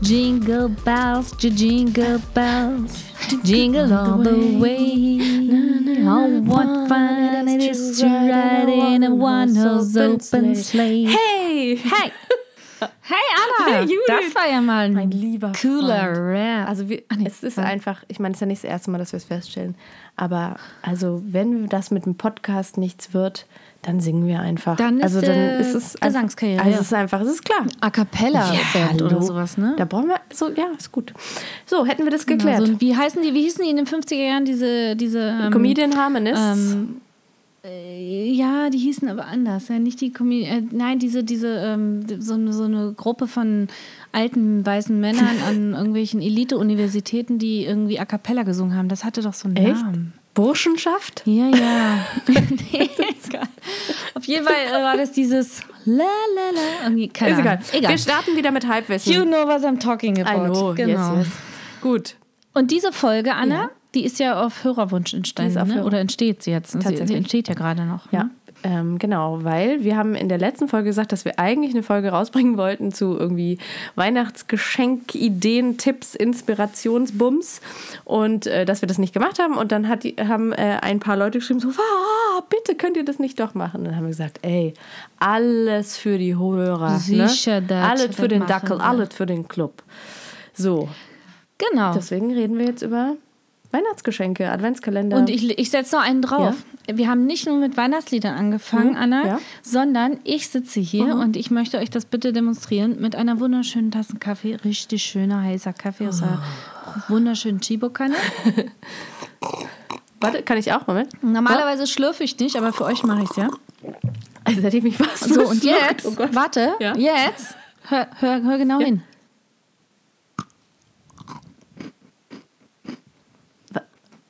Jingle bells, jingle bells, jingle all the way. Oh, what fun it is to ride in a one-horse open sleigh. Hey! Hey! Hey Anna! Hey, das war ja mal ein Mein lieber cooler. Rap. Also wir, nee, es ist einfach, ich meine, es ist ja nicht das erste Mal, dass wir es feststellen, aber also wenn das mit dem Podcast nichts wird, dann singen wir einfach. Dann ist, also dann äh, ist es Gesangskarriere, Also ja. es ist einfach, es ist klar. A cappella Band oder sowas, ne? Da brauchen wir so, ja, ist gut. So, hätten wir das Genau, geklärt. so, wie heißen die, wie hießen die in den 50er Jahren, diese, diese ähm, Comedian Harmonists. Ähm, äh, ja, die hießen aber anders. Ja, nicht die Comedi äh, nein, diese, diese, ähm, so, eine- so eine Gruppe von alten weißen Männern an irgendwelchen Elite-Universitäten, die irgendwie A cappella gesungen haben. Das hatte doch so einen Echt? Namen. Burschenschaft? Ja, ja. nee. Auf jeden Fall äh, war das dieses La la la. Irgendwie, keine Ist egal. Egal. Wir starten wieder mit Halbwissen. You know what I'm talking about. I know, genau. yes, yes. Gut. Und diese Folge, Anna, Ja. die ist ja auf Hörerwunsch entstanden, ne? Hör- oder entsteht sie jetzt? Sie, sie entsteht ja gerade noch. Ja, ne? Ähm, genau, weil wir haben in der letzten Folge gesagt, dass wir eigentlich eine Folge rausbringen wollten zu irgendwie Weihnachtsgeschenk, Ideen, Tipps, Inspirationsbums und äh, dass wir das nicht gemacht haben. Und dann hat die, haben äh, ein paar Leute geschrieben, so, ah, bitte könnt ihr das nicht doch machen. Und dann haben wir gesagt, ey, alles für die Hörer. Sicher, ne? Alles für den Dackel, wir. alles für den Club. So, Genau. deswegen reden wir jetzt über Weihnachtsgeschenke, Adventskalender. Und ich, ich setze noch einen drauf. Wir haben nicht nur mit Weihnachtsliedern angefangen, Mhm, Anna, ja. sondern ich sitze hier und ich möchte euch das bitte demonstrieren mit einer wunderschönen Tasse Kaffee, richtig schöner heißer Kaffee aus einer Oh. wunderschönen Chibo-Kanne. Warte, kann ich auch? Moment. Normalerweise schlürfe ich nicht, aber für euch mache ich es ja. Also hätte ich mich was So, und jetzt, Oh warte, Ja. jetzt, hör, hör, hör genau hin.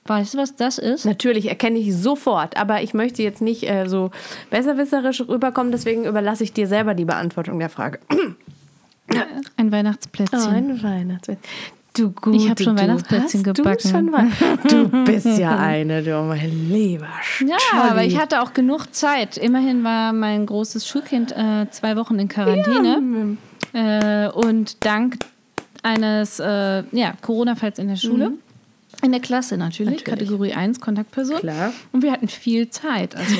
Weißt du, was das ist? Natürlich erkenne ich sofort, aber ich möchte jetzt nicht äh, so besserwisserisch rüberkommen, deswegen überlasse ich dir selber die Beantwortung der Frage. Ein Weihnachtsplätzchen. Ein Weihnachtswärtchen. Du gut, Ich hab schon du, Weihnachtsplätzchen hast gebacken. Du, du bist ja eine, du mein lieber Ja, Scholli. aber ich hatte auch genug Zeit. Immerhin war mein großes Schulkind äh, zwei Wochen in Quarantäne. Äh, und dank eines äh, ja, Corona-Falls in der Schule. In der Klasse natürlich, Natürlich. Kategorie 1, Kontaktperson. Klar. Und wir hatten viel Zeit. Also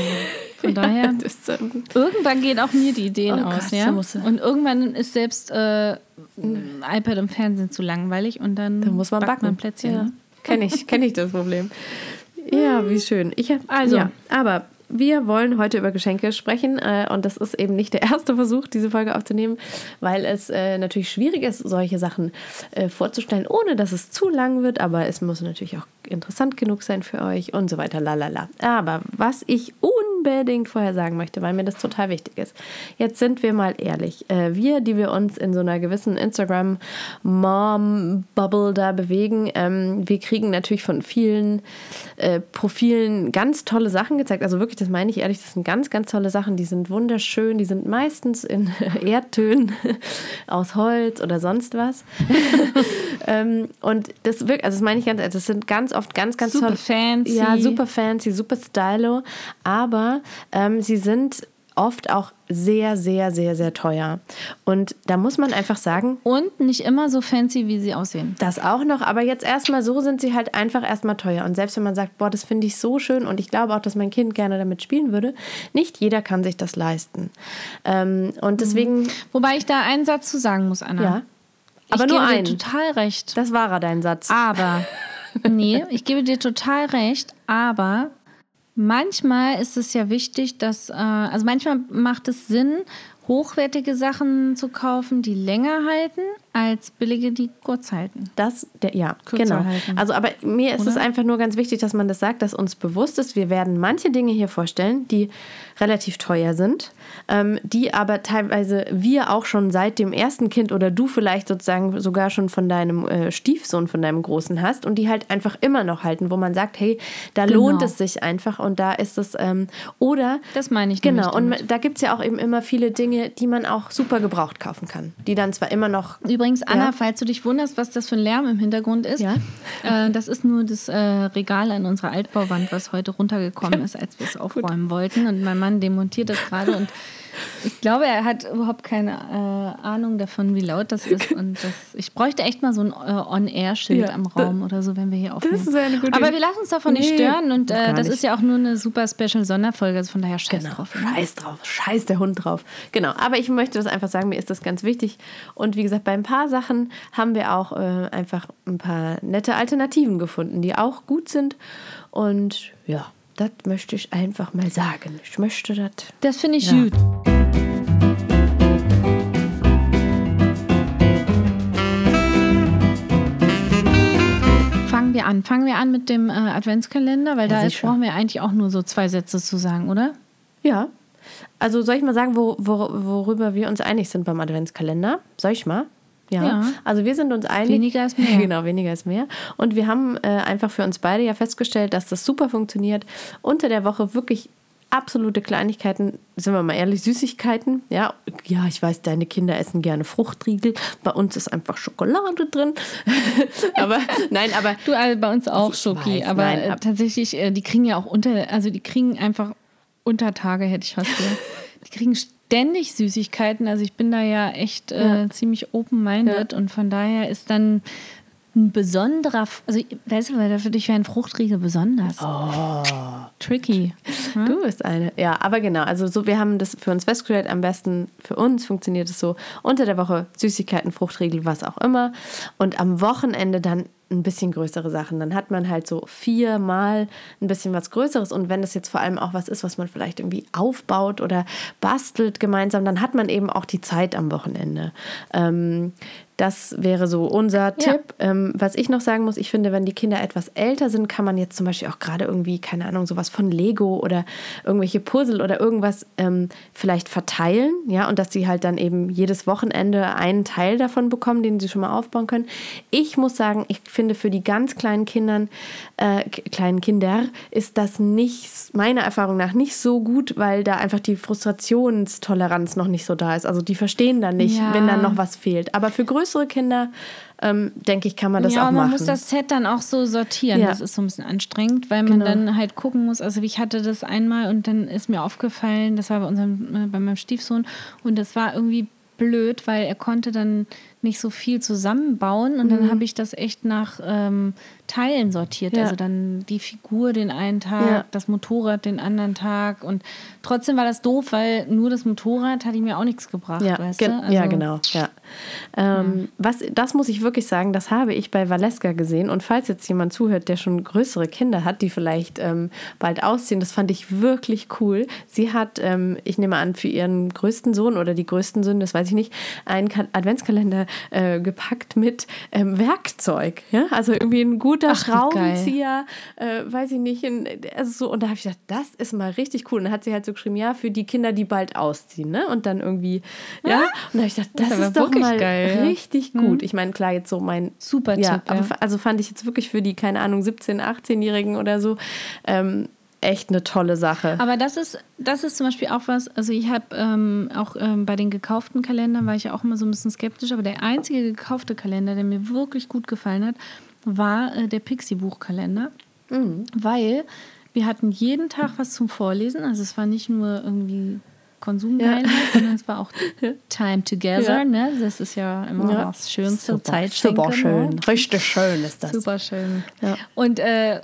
von daher, ähm, irgendwann gehen auch mir die Ideen Oh aus. Gott, ja? du- Und irgendwann ist selbst äh, ein iPad im Fernsehen zu langweilig und dann, da muss man backt backen. man Plätzchen. Ja. Ne? Kenne ich, kenn ich das Problem. Ja, wie schön. Ich hab, Also. ja, aber wir wollen heute über Geschenke sprechen äh, und das ist eben nicht der erste Versuch, diese Folge aufzunehmen, weil es äh, natürlich schwierig ist, solche Sachen äh, vorzustellen, ohne dass es zu lang wird, aber es muss natürlich auch interessant genug sein für euch und so weiter, lalala. Aber was ich unbedingt vorher sagen möchte, weil mir das total wichtig ist, jetzt sind wir mal ehrlich, äh, wir, die wir uns in so einer gewissen Instagram-Mom-Bubble da bewegen, ähm, wir kriegen natürlich von vielen äh, Profilen ganz tolle Sachen gezeigt. Also wirklich, das meine ich ehrlich, das sind ganz, ganz tolle Sachen. Die sind wunderschön, die sind meistens in Erdtönen aus Holz oder sonst was. ähm, und das wirkt, also das meine ich ganz ehrlich, das sind ganz oft ganz, ganz Super tolle. fancy. Ja, super fancy, super stylo. Aber ähm, sie sind oft auch sehr, sehr, sehr, sehr teuer. Und da muss man einfach sagen, Und nicht immer so fancy, wie sie aussehen. das auch noch, aber jetzt erstmal so sind sie halt einfach erstmal teuer. Und selbst wenn man sagt, boah, das finde ich so schön und ich glaube auch, dass mein Kind gerne damit spielen würde, nicht jeder kann sich das leisten. Ähm, und deswegen, Wobei ich da einen Satz zu sagen muss, Anna. ja. Aber ich nur gebe einen. dir total recht. Das war er, dein Satz. Aber, nee, ich gebe dir total recht, aber manchmal ist es ja wichtig, dass, äh, also manchmal macht es Sinn, hochwertige Sachen zu kaufen, die länger halten, als billige, die kurz halten. Das, der, ja, Kürzer genau. halten. Also, aber mir ist es Oder? einfach nur ganz wichtig, dass man das sagt, dass uns bewusst ist, wir werden manche Dinge hier vorstellen, die relativ teuer sind, ähm, die aber teilweise wir auch schon seit dem ersten Kind oder du vielleicht sozusagen sogar schon von deinem äh, Stiefsohn, von deinem Großen hast und die halt einfach immer noch halten, wo man sagt, hey, da Genau. lohnt es sich einfach und da ist es, ähm, oder Das meine ich Genau, und damit. da gibt es ja auch eben immer viele Dinge, die man auch super gebraucht kaufen kann, die dann zwar immer noch Übrigens, Anna, Ja. falls du dich wunderst, was das für ein Lärm im Hintergrund ist, Ja. äh, das ist nur das äh, Regal an unserer Altbauwand, was heute runtergekommen ist, als wir es aufräumen wollten. Und mein Mann demontiert das gerade und ich glaube, er hat überhaupt keine äh, Ahnung davon, wie laut das ist. Und das, ich bräuchte echt mal so ein äh, On-Air-Schild Ja, am Raum oder so, wenn wir hier aufnehmen. ist eine gute Aber wir lassen uns davon nicht Nee, stören und äh, das nicht. ist ja auch nur eine super Special-Sonderfolge, also von daher scheiß Genau, drauf. ne? scheiß drauf, scheiß der Hund drauf. Genau, aber ich möchte das einfach sagen, mir ist das ganz wichtig. Und wie gesagt, bei ein paar Sachen haben wir auch äh, einfach ein paar nette Alternativen gefunden, die auch gut sind. Und ja, das möchte ich einfach mal sagen. Ich möchte das. Das finde ich Ja. gut. Fangen wir an. Fangen wir an mit dem äh, Adventskalender, weil da ist, brauchen wir eigentlich auch nur so zwei Sätze zu sagen, oder? Ja. Also soll ich mal sagen, wo, wo, worüber wir uns einig sind beim Adventskalender? Soll ich mal? Ja. Ja. Also wir sind uns einig. Weniger ist mehr. Genau, weniger ist mehr. Und wir haben äh, einfach für uns beide ja festgestellt, dass das super funktioniert. Unter der Woche wirklich absolute Kleinigkeiten, sind wir mal ehrlich, Süßigkeiten. Ja, ja, ich weiß, deine Kinder essen gerne Fruchtriegel. Bei uns ist einfach Schokolade drin. aber nein, aber Du, also bei uns auch Schoki, aber nein, äh, ab- tatsächlich, äh, die kriegen ja auch unter, also die kriegen einfach Untertage, hätte ich fast gesagt. Die kriegen ständig Süßigkeiten, also ich bin da ja echt äh, ziemlich open-minded und von daher ist dann ein besonderer, also weißt du, weil für dich wäre ein Fruchtriegel besonders. Oh. Tricky. Du bist eine. Ja, aber genau. Also so, wir haben das für uns festgestellt. Am besten für uns funktioniert es so unter der Woche Süßigkeiten, Fruchtriegel, was auch immer. Und am Wochenende dann ein bisschen größere Sachen. Dann hat man halt so viermal ein bisschen was Größeres. Und wenn das jetzt vor allem auch was ist, was man vielleicht irgendwie aufbaut oder bastelt gemeinsam, dann hat man eben auch die Zeit am Wochenende. Ähm, das wäre so unser Ja. Tipp. Ähm, was ich noch sagen muss, ich finde, wenn die Kinder etwas älter sind, kann man jetzt zum Beispiel auch gerade irgendwie, keine Ahnung, sowas von Lego oder irgendwelche Puzzle oder irgendwas ähm, vielleicht verteilen, ja, und dass sie halt dann eben jedes Wochenende einen Teil davon bekommen, den sie schon mal aufbauen können. Ich muss sagen, ich finde für die ganz kleinen Kindern, äh, kleinen Kinder, ist das nicht, meiner Erfahrung nach, nicht so gut, weil da einfach die Frustrationstoleranz noch nicht so da ist. Also die verstehen dann nicht, Ja. wenn dann noch was fehlt. Aber für größere Kinder, ähm, denke ich, kann man das ja, auch und man machen. muss das Set dann auch so sortieren. Ja. Das ist so ein bisschen anstrengend, weil man Genau. dann halt gucken muss. Also ich hatte das einmal und dann ist mir aufgefallen, das war bei unserem, äh, bei meinem Stiefsohn und das war irgendwie blöd, weil er konnte dann nicht so viel zusammenbauen und dann habe ich das echt nach ähm, Teilen sortiert. Ja. Also dann die Figur den einen Tag, Ja. das Motorrad den anderen Tag und trotzdem war das doof, weil nur das Motorrad hat ihm ja auch nichts gebracht, ja, weißt gen- du? Also, ja, genau. Ja. Ähm, Was, das muss ich wirklich sagen, das habe ich bei Valeska gesehen. Und falls jetzt jemand zuhört, der schon größere Kinder hat, die vielleicht ähm, bald ausziehen, das fand ich wirklich cool. Sie hat, ähm, ich nehme an, für ihren größten Sohn oder die größten Söhne, das weiß ich nicht, einen Ka- Adventskalender äh, gepackt mit ähm, Werkzeug. Ja? Also irgendwie ein guter Ach. Schraubenzieher, äh, weiß ich nicht. Also so, und da habe ich gedacht, das ist mal richtig cool. Und dann hat sie halt so geschrieben, ja, für die Kinder, die bald ausziehen. Ne? Und dann irgendwie, ja. Und da habe ich gedacht, das, Das ist doch wirklich mal geil, ja. richtig gut. Ich meine, klar, jetzt so mein Super ja, Tipp, aber ja. also fand ich jetzt wirklich für die, keine Ahnung, 17-, 18-Jährigen oder so, ähm, echt eine tolle Sache. Aber das ist, das ist zum Beispiel auch was, also ich habe ähm, auch ähm, bei den gekauften Kalendern war ich ja auch immer so ein bisschen skeptisch, aber der einzige gekaufte Kalender, der mir wirklich gut gefallen hat, war äh, der Pixie-Buchkalender. Weil wir hatten jeden Tag was zum Vorlesen, also es war nicht nur irgendwie Konsumgeilheit, sondern es war auch Time Together, Ja. ne? Das ist ja immer Ja. das schönste Super, Zeitschenken. super schön. ne? Richtig schön ist das. Super schön. Ja. Und, äh, äh,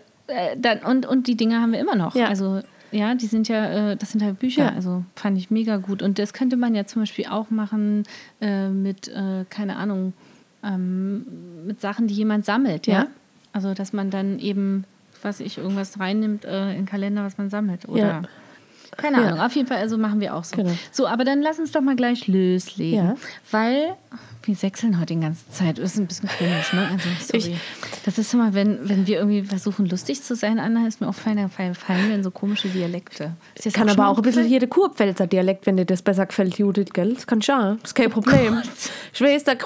dann, und, und die Dinge haben wir immer noch. Ja. Also ja, die sind ja, äh, das sind halt Bücher. Ja. Also fand ich mega gut. Und das könnte man ja zum Beispiel auch machen äh, mit, äh, keine Ahnung, ähm, mit Sachen, die jemand sammelt, ja. Ja. Also dass man dann eben, was ich, irgendwas reinnimmt äh, in den Kalender, was man sammelt. Oder Ja. Keine Ja. Ahnung, auf jeden Fall, also machen wir auch so. Genau. So, aber dann lass uns doch mal gleich loslegen. Ja. Weil wir sechseln heute die ganze Zeit. Das ist ein bisschen komisch, ne? Also, sorry. Ich- das ist immer, wenn, wenn wir irgendwie versuchen, lustig zu sein, Anna, ist mir auch fein, fallen fallen mir so komische Dialekte. Das Kann aber auch ein bisschen aufgefallen? hier der Kurpfälzer Dialekt, wenn dir das besser gefällt, Judith, gell? Das kann schon. Das ist kein Problem. ich weiß, der,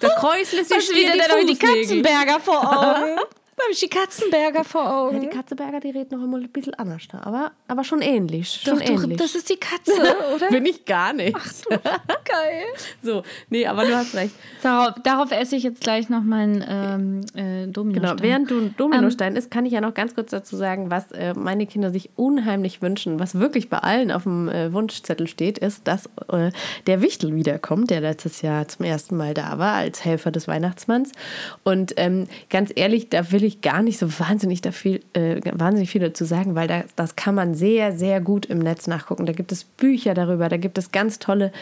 Der Kreuzle sich wieder? Da ich die. Katzenberger vor Augen. Da habe ich die Katzenberger vor Ja, Augen. die Katzenberger, die reden noch immer ein bisschen anders da, aber, aber schon ähnlich. Doch, Schon doch, ähnlich. das ist die Katze, oder? Bin ich gar nicht. Geil. So, nee, aber du hast recht. Darauf, darauf esse ich jetzt gleich noch meinen ähm, äh, Domino. Genau, während du ein Dominostein isst, kann ich ja noch ganz kurz dazu sagen, was äh, meine Kinder sich unheimlich wünschen, was wirklich bei allen auf dem äh, Wunschzettel steht, ist, dass äh, der Wichtel wiederkommt, der letztes Jahr zum ersten Mal da war, als Helfer des Weihnachtsmanns. Und ähm, ganz ehrlich, da will ich gar nicht so wahnsinnig, da viel, äh, wahnsinnig viel dazu sagen, weil da, das kann man sehr, sehr gut im Netz nachgucken. Da gibt es Bücher darüber, da gibt es ganz tolle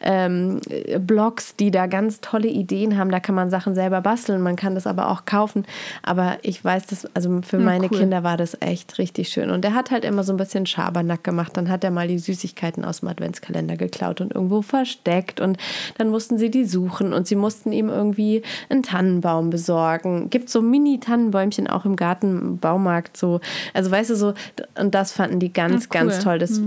ähm, äh, Blogs, die da ganz tolle Ideen haben. Da kann man Sachen selber basteln, man kann das aber auch kaufen. Aber ich weiß, dass, also für meine cool. Kinder war das echt richtig schön. Und der hat halt immer so ein bisschen Schabernack gemacht. Dann hat er mal die Süßigkeiten aus dem Adventskalender geklaut und irgendwo versteckt. Und dann mussten sie die suchen und sie mussten ihm irgendwie einen Tannenbaum besorgen. Gibt so Mini-Tannenbäumchen auch im Garten, im Baumarkt so. Also weißt du so, und das fanden die ganz, Ja, cool. ganz toll. Das,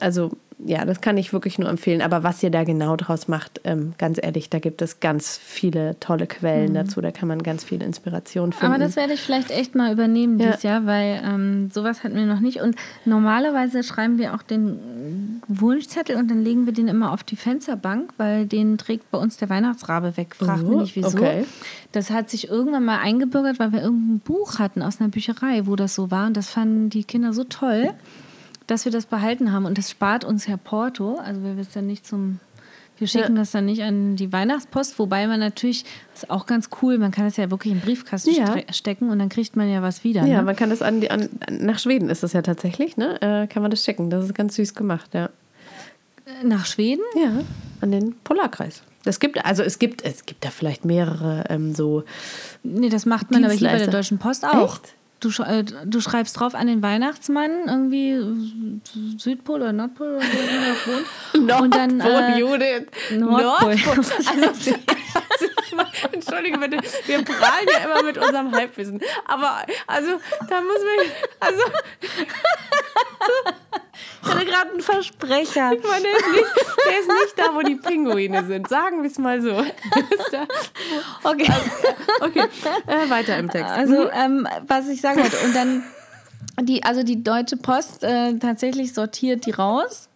also ja, das kann ich wirklich nur empfehlen. Aber was ihr da genau draus macht, ähm, ganz ehrlich, da gibt es ganz viele tolle Quellen dazu. Da kann man ganz viel Inspiration finden. Aber das werde ich vielleicht echt mal übernehmen Ja. dieses Jahr, weil ähm, sowas hatten wir noch nicht. Und normalerweise schreiben wir auch den Wunschzettel und dann legen wir den immer auf die Fensterbank, weil den trägt bei uns der Weihnachtsrabe weg. Fragt Oh, mich nicht wieso. okay. Das hat sich irgendwann mal eingebürgert, weil wir irgendein Buch hatten aus einer Bücherei, wo das so war. Und das fanden die Kinder so toll, dass wir das behalten haben. Und das spart uns ja Porto. Also wir es dann nicht zum. Wir schicken das dann nicht an die Weihnachtspost, wobei man natürlich, das ist auch ganz cool, man kann das ja wirklich in den Briefkasten Ja. stecken und dann kriegt man ja was wieder. Ja, ne? man kann das an, die, an nach Schweden ist das ja tatsächlich, ne? Äh, kann man das schicken. Das ist ganz süß gemacht, ja. Nach Schweden? Ja, an den Polarkreis. Es gibt, also es gibt, es gibt da vielleicht mehrere ähm, so. Nee, das macht man aber hier bei der. Deutschen Post auch. Echt? Du, sch äh, du schreibst drauf an den Weihnachtsmann, irgendwie Südpol oder Nordpol oder wo er wohnt. Und dann, äh, Judith. Nordpol. Also, ich meine, Entschuldige bitte, wir prahlen ja immer mit unserem Halbwissen. Aber also, da muss man. Also, Ich hatte gerade einen Versprecher. ich meine, der ist, nicht, der ist nicht da, wo die Pinguine sind. Sagen wir es mal so. Okay. okay, äh, weiter im Text. Also, ähm, was ich sagen wollte, und dann die, also die Deutsche Post äh, tatsächlich sortiert die raus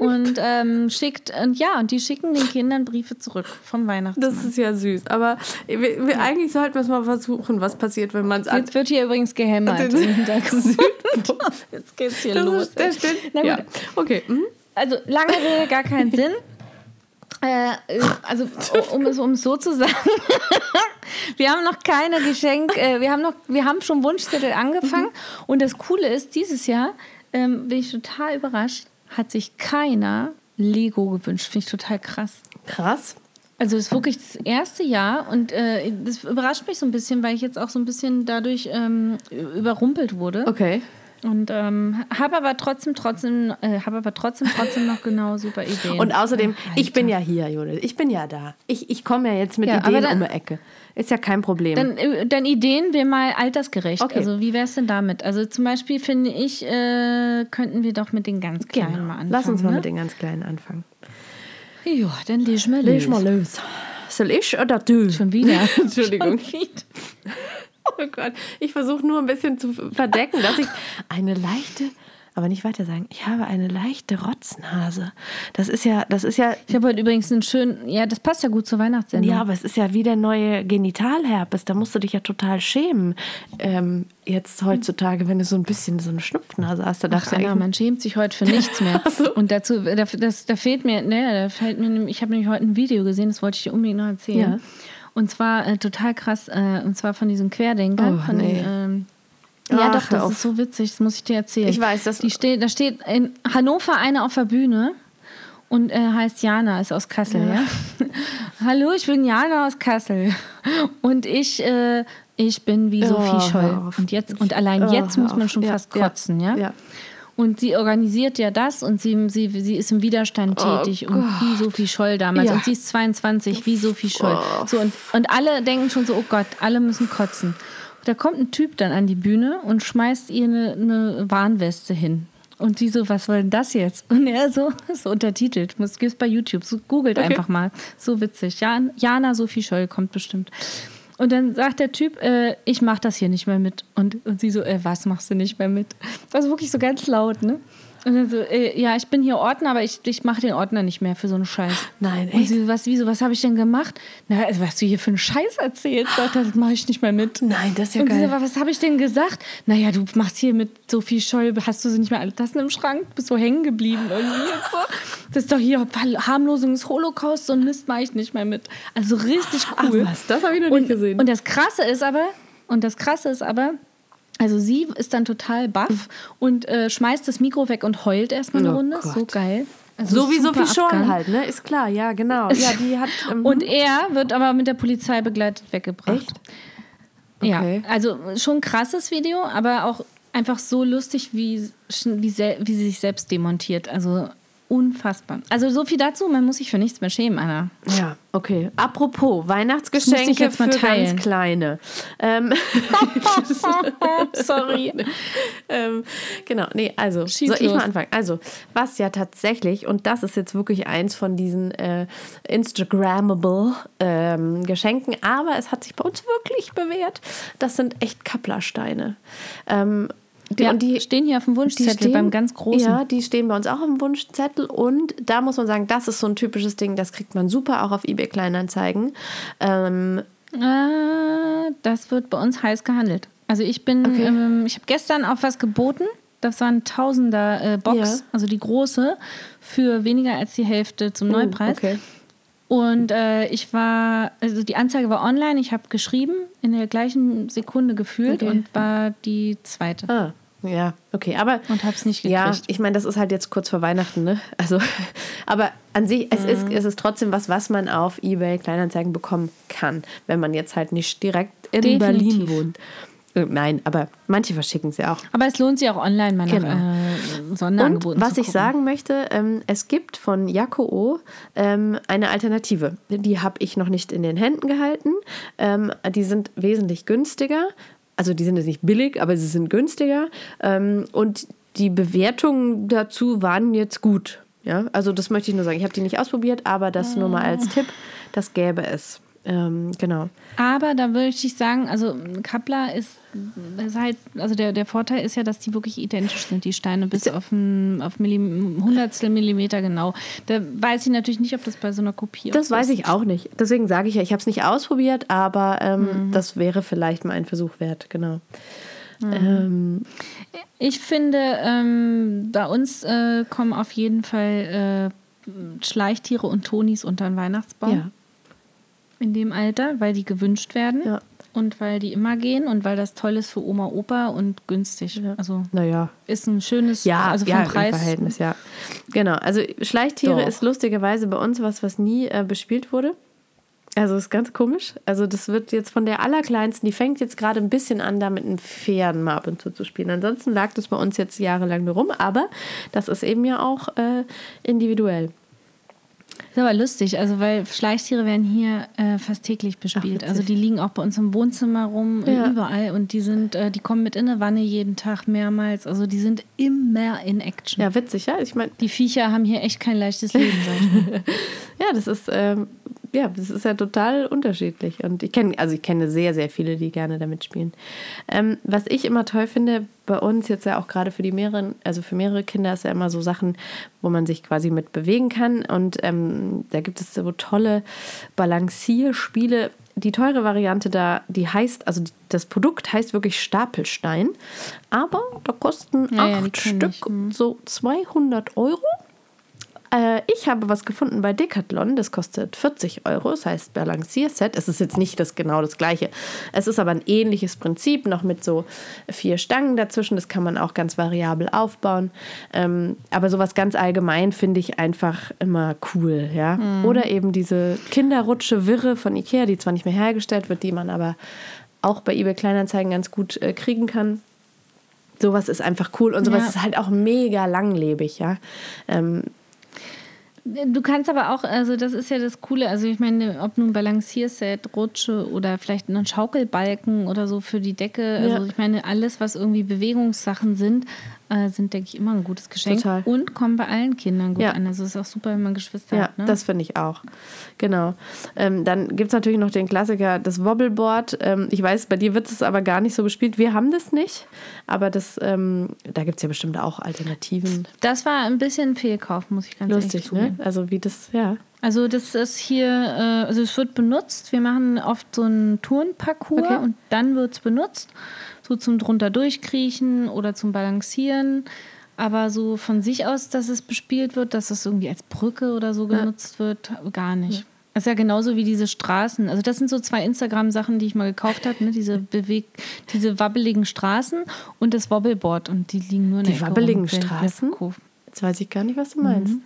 und ähm, schickt, und ja, und die schicken den Kindern Briefe zurück vom Weihnachtsmann. Das ist ja süß. Aber wir, wir, eigentlich sollten wir es mal versuchen, was passiert, wenn man es. Jetzt wird hier übrigens gehämmert im Hintergrund. Jetzt geht's hier Das los. ist, der stimmt. Na gut. Ja. Okay. Mhm. Also lange Rede, gar keinen Sinn. Äh, äh, also um es, um es so zu sagen, wir haben noch keine Geschenk, äh, wir haben noch, wir haben schon Wunschzettel angefangen und das Coole ist, dieses Jahr ähm, bin ich total überrascht, hat sich keiner Lego gewünscht. Finde ich total krass. Krass. Also es ist wirklich das erste Jahr und äh, das überrascht mich so ein bisschen, weil ich jetzt auch so ein bisschen dadurch ähm, überrumpelt wurde. Okay. Und ähm, habe aber trotzdem, trotzdem, äh, habe aber trotzdem, trotzdem noch genau super Ideen. Und außerdem, Ach, ich bin ja hier, Judith. Ich bin ja da. Ich, ich komme ja jetzt mit Ja, Ideen dann- um die Ecke. Ist ja kein Problem. Dann, äh, dann Ideen wir mal altersgerecht. Okay. Also wie wäre es denn damit? Also zum Beispiel finde ich, äh, könnten wir doch mit den ganz Kleinen genau. mal anfangen. Lass uns mal ne? mit den ganz Kleinen anfangen. Ja, dann leg mal los. Leg mal los. Soll ich oder du? Schon wieder. Entschuldigung. Schon wieder. Oh Gott, ich versuche nur ein bisschen zu verdecken, dass ich eine leichte, aber nicht weiter sagen, ich habe eine leichte Rotznase. Das ist ja, das ist ja, Ich habe heute übrigens einen schönen, ja, das passt ja gut zur Weihnachtssendung. ja, aber es ist ja wie der neue Genitalherpes. Da musst du dich ja total schämen. Ähm, jetzt heutzutage, wenn du so ein bisschen so eine Schnupfnase hast, da darfst Ach, Anna, eigentlich man schämt sich heute für nichts mehr. So. Und dazu, da, das, da fehlt mir, ne, da fällt mir, ich habe nämlich heute ein Video gesehen, das wollte ich dir unbedingt noch erzählen. Ja. Und zwar äh, total krass, äh, und zwar von diesen Querdenkern. Oh, von nee. ähm, ja, Ach, doch, das auf. ist so witzig, das muss ich dir erzählen. Ich weiß, das- Die steht, da steht in Hannover eine auf der Bühne und äh, heißt Jana, ist aus Kassel, ja. Hallo, ich bin Jana aus Kassel. Und ich, äh, ich bin wie Sophie Oh, Scholl. hör auf. Und jetzt, und allein Oh, jetzt muss man schon Ja, fast ja, kotzen, ja. ja. Und sie organisiert ja das und sie, sie, sie ist im Widerstand tätig und wie Sophie Scholl damals. Oh Ja. Und sie ist 22, wie Sophie Scholl. So, und, und alle denken schon so, oh Gott, alle müssen kotzen. Da kommt ein Typ dann an die Bühne und schmeißt ihr eine, eine Warnweste hin. Und sie so, was soll denn das jetzt? Und er so, so untertitelt. Muss gibt's bei YouTube. So, googelt einfach mal. So witzig. Jan, Jana Sophie Scholl kommt bestimmt. Und dann sagt der Typ, äh, ich mach das hier nicht mehr mit. Und, und sie so, äh, was machst du nicht mehr mit? Also wirklich so ganz laut, ne? Und dann so, äh, ja, ich bin hier Ordner, aber ich, ich mache den Ordner nicht mehr für so einen Scheiß. Nein, Und echt? sie so, was, wieso, was habe ich denn gemacht? Na, also, was du hier für einen Scheiß erzählst, er, das mache ich nicht mehr mit. Nein, das ist ja und sie geil. so, was habe ich denn gesagt? Naja, du machst hier mit Sophie Scholl, hast du sie nicht mehr alle Tassen im Schrank? Bist so hängen geblieben irgendwie so. Das ist doch hier Harmlosung des Holocaust, so ein Mist mache ich nicht mehr mit. Also richtig cool. Ach was, das habe ich noch und, nicht gesehen. Und das Krasse ist aber, und das Krasse ist aber, also sie ist dann total baff und äh, schmeißt das Mikro weg und heult erstmal eine Oh Runde. Gott. So geil. Also so wie Sophie Schorn Abgang. halt, ne? Ist klar, ja, genau. Ja, die hat. ähm, Und er wird aber mit der Polizei begleitet weggebracht. Echt? Ja, Okay. also schon ein krasses Video, aber auch einfach so lustig, wie, wie, wie sie sich selbst demontiert. Also unfassbar. Also so viel dazu, man muss sich für nichts mehr schämen, Anna. Ja, okay. Apropos Weihnachtsgeschenke musste ich jetzt mal für teilen. ganz kleine. Ähm, Sorry. ähm, genau, nee, also Schieß soll ich los. mal anfangen. Also, was ja tatsächlich, und das ist jetzt wirklich eins von diesen äh, Instagrammable ähm, Geschenken, aber es hat sich bei uns wirklich bewährt. Das sind echt Kapplersteine. Ähm, die, Ja, und die stehen hier auf dem Wunschzettel beim ganz großen. Ja, die stehen bei uns auch am Wunschzettel. Und da muss man sagen, das ist so ein typisches Ding, das kriegt man super auch auf eBay Kleinanzeigen. Ähm, Äh, das wird bei uns heiß gehandelt. Also ich bin, Okay. ähm, ich habe gestern auf was geboten. Das war ein Tausender äh, Box, Ja. also die große, für weniger als die Hälfte zum Neupreis. Oh, okay. Und äh, ich war, also die Anzeige war online, ich habe geschrieben, in der gleichen Sekunde gefühlt Okay. und war die zweite. Ah, ja, okay. Aber Und hab's nicht Ja, gekriegt. ich meine, das ist halt jetzt kurz vor Weihnachten, ne? Also, aber an sich, es, Mhm. ist, es ist trotzdem was, was man auf eBay Kleinanzeigen bekommen kann, wenn man jetzt halt nicht direkt in Definitiv. Berlin wohnt. Äh, Nein, aber manche verschicken ja auch. Aber es lohnt sich auch online mal nach Genau. äh, Und Sonderangeboten was zu ich sagen möchte, ähm, es gibt von Jakoo ähm, eine Alternative. Die habe ich noch nicht in den Händen gehalten. Ähm, die sind wesentlich günstiger. Also die sind jetzt nicht billig, aber sie sind günstiger. Ähm, und die Bewertungen dazu waren jetzt gut. Ja, also das möchte ich nur sagen. Ich habe die nicht ausprobiert, aber das nur mal Ah. als Tipp. Das gäbe es. Ähm, genau. Aber da würde ich sagen, also Kappler ist, ist halt, also der, der Vorteil ist ja, dass die wirklich identisch sind, die Steine, bis auf ein auf Millim, Hundertstel Millimeter genau. Da weiß ich natürlich nicht, ob das bei so einer Kopie Das weiß ich auch nicht. Deswegen sage ich ja, ich habe es nicht ausprobiert, aber ähm, Mhm. das wäre vielleicht mal ein Versuch wert. Genau. Mhm. Ähm, Ich finde, ähm, bei uns äh, kommen auf jeden Fall äh, Schleichtiere und Tonis unter den Weihnachtsbaum. ja. In dem Alter, weil die gewünscht werden. Ja. Und weil die immer gehen und weil das toll ist für Oma, Opa und günstig. Also Naja. ist ein schönes, Ja, also vom ja, Preis. Verhältnis, ja. Genau, also Schleichtiere Doch. ist lustigerweise bei uns was, was nie äh, bespielt wurde. Also ist ganz komisch. Also das wird jetzt von der allerkleinsten, die fängt jetzt gerade ein bisschen an, da mit einem Pferden mal ab und zu zu spielen. Ansonsten lag das bei uns jetzt jahrelang nur rum, aber das ist eben ja auch äh, individuell. Ist aber lustig, also weil Schleichtiere werden hier äh, fast täglich bespielt. witzig. also die liegen auch bei uns im Wohnzimmer rum, Ja. überall und die sind, äh, die kommen mit in eine Wanne jeden Tag mehrmals. Also die sind immer in Action. Ja, witzig, ja. Ich meine, Die Viecher haben hier echt kein leichtes Leben. Ja, das ist, ähm, ja, das ist ja total unterschiedlich. Und ich kenne, also ich kenne sehr, sehr viele, die gerne damit spielen. Ähm, was ich immer toll finde, bei uns jetzt ja auch gerade für die mehreren, also für mehrere Kinder ist ja immer so Sachen, wo man sich quasi mit bewegen kann. Und ähm, da gibt es so tolle Balancierspiele. Die teure Variante da, die heißt, also das Produkt heißt wirklich Stapelstein, aber da kosten Ja, ja, acht kenn Stück ich, hm. so 200 Euro. Äh, ich habe was gefunden bei Decathlon, das kostet 40 Euro, das heißt Balancierset. Es ist jetzt nicht das genau das gleiche. Es ist aber ein ähnliches Prinzip, noch mit so vier Stangen dazwischen. Das kann man auch ganz variabel aufbauen. Ähm, aber sowas ganz allgemein finde ich einfach immer cool, ja. Oder eben diese Kinderrutsche Wirre von Ikea, die zwar nicht mehr hergestellt wird, die man aber auch bei eBay Kleinanzeigen ganz gut äh, kriegen kann. sowas ist einfach cool und sowas Ja. ist halt auch mega langlebig, ja. Ähm, Du kannst aber auch, also das ist ja das Coole, also ich meine, ob nun Balancierset, Rutsche oder vielleicht ein Schaukelbalken oder so für die Decke, also Ja. ich meine, alles, was irgendwie Bewegungssachen sind, äh, sind, denke ich, immer ein gutes Geschenk Total. und kommen bei allen Kindern gut Ja. an. Also es ist auch super, wenn man Geschwister Ja, hat. Ne? das finde ich auch. Genau. Ähm, dann gibt es natürlich noch den Klassiker, das Wobbleboard. Ähm, ich weiß, bei dir wird es aber gar nicht so bespielt. Wir haben das nicht, aber das, ähm, da gibt es ja bestimmt auch Alternativen. das war ein bisschen ein Fehlkauf, muss ich ganz ehrlich Lustig, zugeben. ne? Also wie das, ja. Also das ist hier, äh, also es wird benutzt. Wir machen oft so einen Turnparcours Okay. und dann wird es benutzt. So zum drunter durchkriechen oder zum Balancieren. Aber so von sich aus, dass es bespielt wird, dass es irgendwie als Brücke oder so genutzt wird, gar nicht. Das ist ja genauso wie diese Straßen. Also das sind so zwei Instagram-Sachen, die ich mal gekauft habe, ne? diese beweg diese wabbeligen Straßen und das Wobbleboard. Und die liegen nur in Die der Ecke wabbeligen Straßen? Jetzt weiß ich gar nicht, was du meinst. Mhm.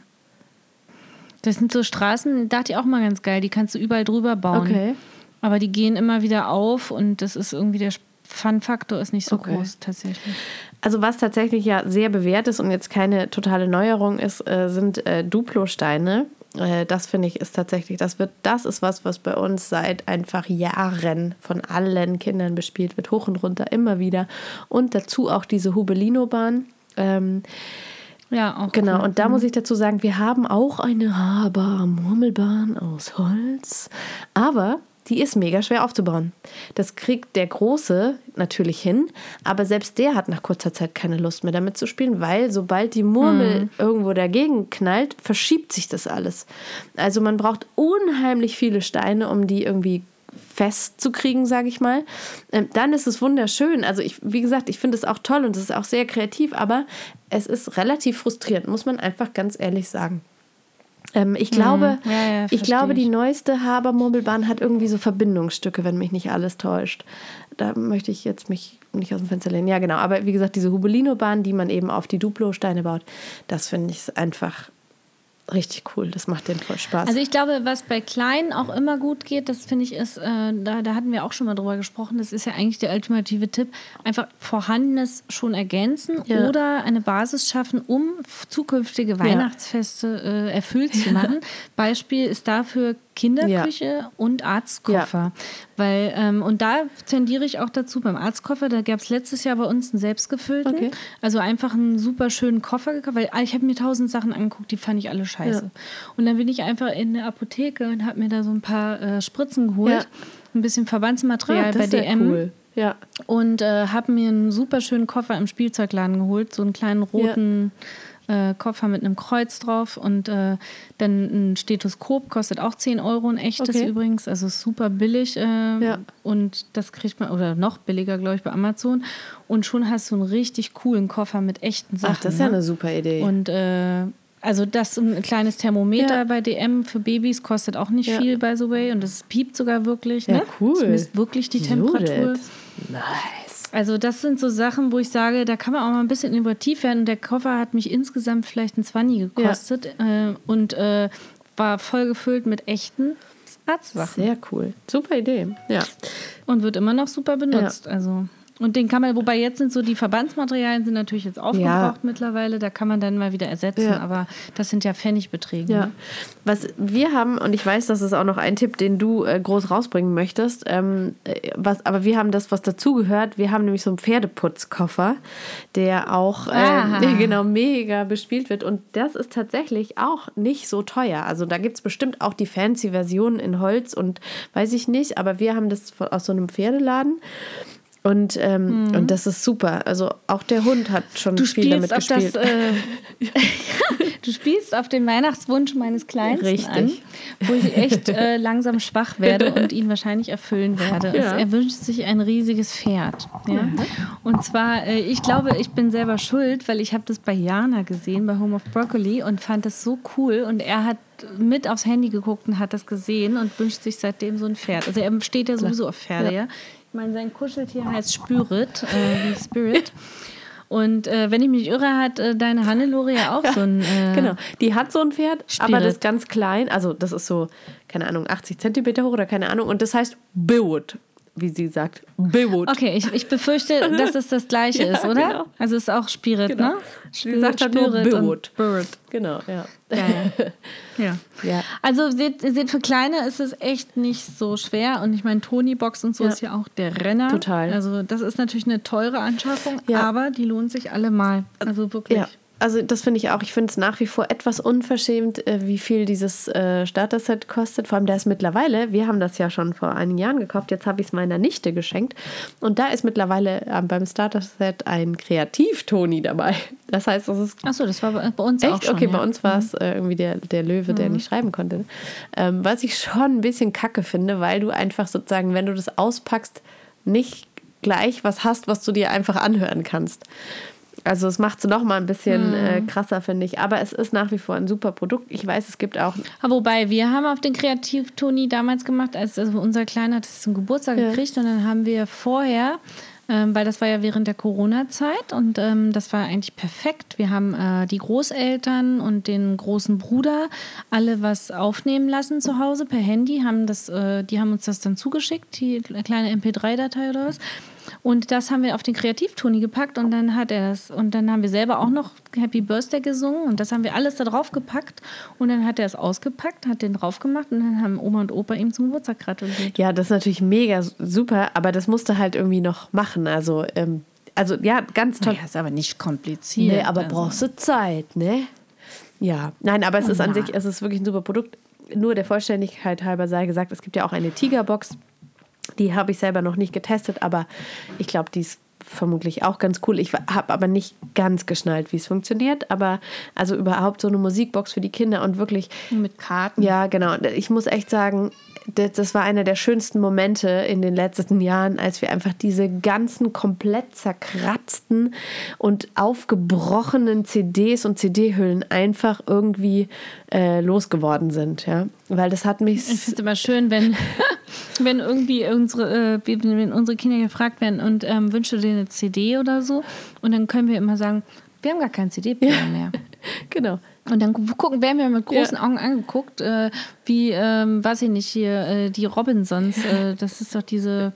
Das sind so Straßen, da dachte ich auch mal ganz geil, die kannst du überall drüber bauen. Okay. Aber die gehen immer wieder auf und das ist irgendwie der Fun-Faktor ist nicht so Okay. groß tatsächlich. Also was tatsächlich ja sehr bewährt ist und jetzt keine totale Neuerung ist, äh, sind äh, Duplo-Steine. Äh, das finde ich ist tatsächlich, das wird, das ist was, was bei uns seit einfach Jahren von allen Kindern bespielt wird, hoch und runter, immer wieder. Und dazu auch diese Hubelino-Bahn. Ähm, Ja, auch Genau, cool. und da muss ich dazu sagen, wir haben auch eine Haber-Murmelbahn aus Holz, aber die ist mega schwer aufzubauen. Das kriegt der Große natürlich hin, aber selbst der hat nach kurzer Zeit keine Lust mehr damit zu spielen, weil sobald die Murmel irgendwo dagegen knallt, verschiebt sich das alles. Also man braucht unheimlich viele Steine, um die irgendwie festzukriegen, sage ich mal. Ähm, dann ist es wunderschön. Also ich, wie gesagt, ich finde es auch toll und es ist auch sehr kreativ, aber es ist relativ frustrierend, muss man einfach ganz ehrlich sagen. Ähm, ich glaube, Ja, ja, ich glaube, die neueste Haber-Murmelbahn hat irgendwie so Verbindungsstücke, wenn mich nicht alles täuscht. Da möchte ich jetzt mich nicht aus dem Fenster lehnen. Ja, genau. Aber wie gesagt, diese Hubelino-Bahn, die man eben auf die Duplo-Steine baut, das finde ich einfach richtig cool. Das macht denen voll Spaß. Also ich glaube, was bei Kleinen auch immer gut geht, das finde ich ist, äh, da, da hatten wir auch schon mal drüber gesprochen, das ist ja eigentlich der ultimative Tipp, einfach Vorhandenes schon ergänzen Ja. oder eine Basis schaffen, um zukünftige Weihnachtsfeste äh, erfüllt zu machen. Beispiel ist dafür Kinderküche und Arztkoffer. Weil, ähm, und da tendiere ich auch dazu, beim Arztkoffer, da gab es letztes Jahr bei uns einen selbstgefüllten, Okay. also einfach einen super schönen Koffer gekauft, weil ah, ich habe mir tausend Sachen angeguckt, die fand ich alle scheiße. Ja. Und dann bin ich einfach in der Apotheke und habe mir da so ein paar äh, Spritzen geholt, Ja. ein bisschen Verbandsmaterial Ah, bei ja DM cool. Ja. und äh, habe mir einen super schönen Koffer im Spielzeugladen geholt, so einen kleinen roten äh, Koffer mit einem Kreuz drauf und äh, dann ein Stethoskop, kostet auch 10 Euro, ein echtes Okay. übrigens, also super billig äh, Ja. und das kriegt man, oder noch billiger, glaube ich, bei Amazon und schon hast du einen richtig coolen Koffer mit echten Sachen. Ach, das ist ja ne? eine super Idee. Und äh, also das ein kleines Thermometer Ja. bei DM für Babys kostet auch nicht Ja. viel, by the way. Und das piept sogar wirklich. Ja, ne? cool. Das misst wirklich die Temperatur. Judith. Nice. Also das sind so Sachen, wo ich sage, da kann man auch mal ein bisschen innovativ werden. Und der Koffer hat mich insgesamt vielleicht ein 20 gekostet äh, und äh, war voll gefüllt mit echten Arztsachen. Sehr cool. Super Idee. Ja. Und wird immer noch super benutzt. Also und den kann man, wobei jetzt sind so die Verbandsmaterialien sind natürlich jetzt aufgebraucht Ja. mittlerweile, da kann man dann mal wieder ersetzen, Ja. aber das sind ja Pfennigbeträge. Ja. ne? Was wir haben, und ich weiß, das ist auch noch ein Tipp, den du äh, groß rausbringen möchtest, ähm, äh, was, aber wir haben das, was dazugehört. Wir haben nämlich so einen Pferdeputzkoffer, der auch ähm, genau mega bespielt wird. Und das ist tatsächlich auch nicht so teuer. Also da gibt es bestimmt auch die fancy Versionen in Holz und weiß ich nicht, aber wir haben das aus so einem Pferdeladen. Und, ähm, und das ist super. Also auch der Hund hat schon Mhm. Du viel damit gespielt. das, äh, du spielst auf den Weihnachtswunsch meines Kleinsten Richtig. an, wo ich echt äh, langsam schwach werde und ihn wahrscheinlich erfüllen werde. Ja. Es, er wünscht sich ein riesiges Pferd. Ja? Und zwar, äh, ich glaube, ich bin selber schuld, weil ich habe das bei Jana gesehen, bei Home of Broccoli und fand das so cool und er hat mit aufs Handy geguckt und hat das gesehen und wünscht sich seitdem so ein Pferd. Also er steht ja sowieso auf Pferde, ja. Ich meine, sein Kuscheltier heißt Spirit, äh, wie Spirit. Und äh, wenn ich mich irre, hat äh, deine Hannelore ja auch so ein. Äh, Genau, die hat so ein Pferd, aber Spirit. das ist ganz klein. Also, das ist so, keine Ahnung, 80 Zentimeter hoch oder keine Ahnung. Und das heißt Boot. Wie sie sagt, Bewut. Okay, ich, ich befürchte, dass es das gleiche Ja, ist, oder? genau. Also es ist auch Spirit, Genau. ne? Sie sagt halt nur Spirit Bewut. Spirit. Genau, ja. Ja, ja. ja. Also seht, seht, für Kleine ist es echt nicht so schwer. Und ich meine, Tony-Box und so ist ja auch der Renner. Total. Also das ist natürlich eine teure Anschaffung, aber die lohnt sich allemal. Also wirklich. Also das finde ich auch. Ich finde es nach wie vor etwas unverschämt, äh, wie viel dieses äh, Starter-Set kostet. Vor allem da ist mittlerweile, wir haben das ja schon vor einigen Jahren gekauft, jetzt habe ich es meiner Nichte geschenkt. Und da ist mittlerweile ähm, beim Starter-Set ein Kreativ-Toni dabei. Das heißt, es ist Achso, das war bei uns auch Echt? schon. okay, ja. Mhm. bei uns war es äh, irgendwie der, der Löwe, der nicht schreiben konnte. Ähm, was ich schon ein bisschen kacke finde, weil du einfach sozusagen, wenn du das auspackst, nicht gleich was hast, was du dir einfach anhören kannst. Also es macht es noch mal ein bisschen Mhm. äh, krasser, finde ich. Aber es ist nach wie vor ein super Produkt. Ich weiß, es gibt auch... Aber wobei, wir haben auf den Kreativ-Toni damals gemacht, als also unser Kleiner hat es zum Geburtstag Ja. gekriegt und dann haben wir vorher, ähm, weil das war ja während der Corona-Zeit und ähm, das war eigentlich perfekt. Wir haben äh, die Großeltern und den großen Bruder alle was aufnehmen lassen zu Hause per Handy, haben das, äh, die haben uns das dann zugeschickt, die kleine MP3-Datei oder was. Und das haben wir auf den Kreativtoni gepackt und dann hat er das. Und dann haben wir selber auch noch Happy Birthday gesungen und das haben wir alles da drauf gepackt. Und dann hat er es ausgepackt, hat den drauf gemacht und dann haben Oma und Opa ihm zum Geburtstag gratuliert. Ja, das ist natürlich mega super, aber das musste halt irgendwie noch machen. Also, ähm, also ja, ganz toll. Ja, ist aber nicht kompliziert. Nee, aber also. brauchst du Zeit, ne? Ja, nein, aber es ist an sich, es ist wirklich ein super Produkt. Nur der Vollständigkeit halber sei gesagt, es gibt ja auch eine Tigerbox. Die habe ich selber noch nicht getestet, aber ich glaube, die ist vermutlich auch ganz cool. Ich habe aber nicht ganz geschnallt, wie es funktioniert. Aber also überhaupt so eine Musikbox für die Kinder und wirklich Mit Karten. ja, genau. Ich muss echt sagen, das war einer der schönsten Momente in den letzten Jahren, als wir einfach diese ganzen komplett zerkratzten und aufgebrochenen CDs und CD-Hüllen einfach irgendwie äh, losgeworden sind. Ja? Weil das hat mich. Ich finde es immer schön, wenn, wenn irgendwie unsere, äh, wenn unsere Kinder gefragt werden und ähm, wünschst du dir eine CD oder so? Und dann können wir immer sagen, wir haben gar keinen CD-Player mehr. Genau. Und dann gucken, werden wir mit großen Ja. Augen angeguckt, äh, wie, ähm, weiß ich nicht, hier, äh, die Robinsons, äh, das ist doch diese,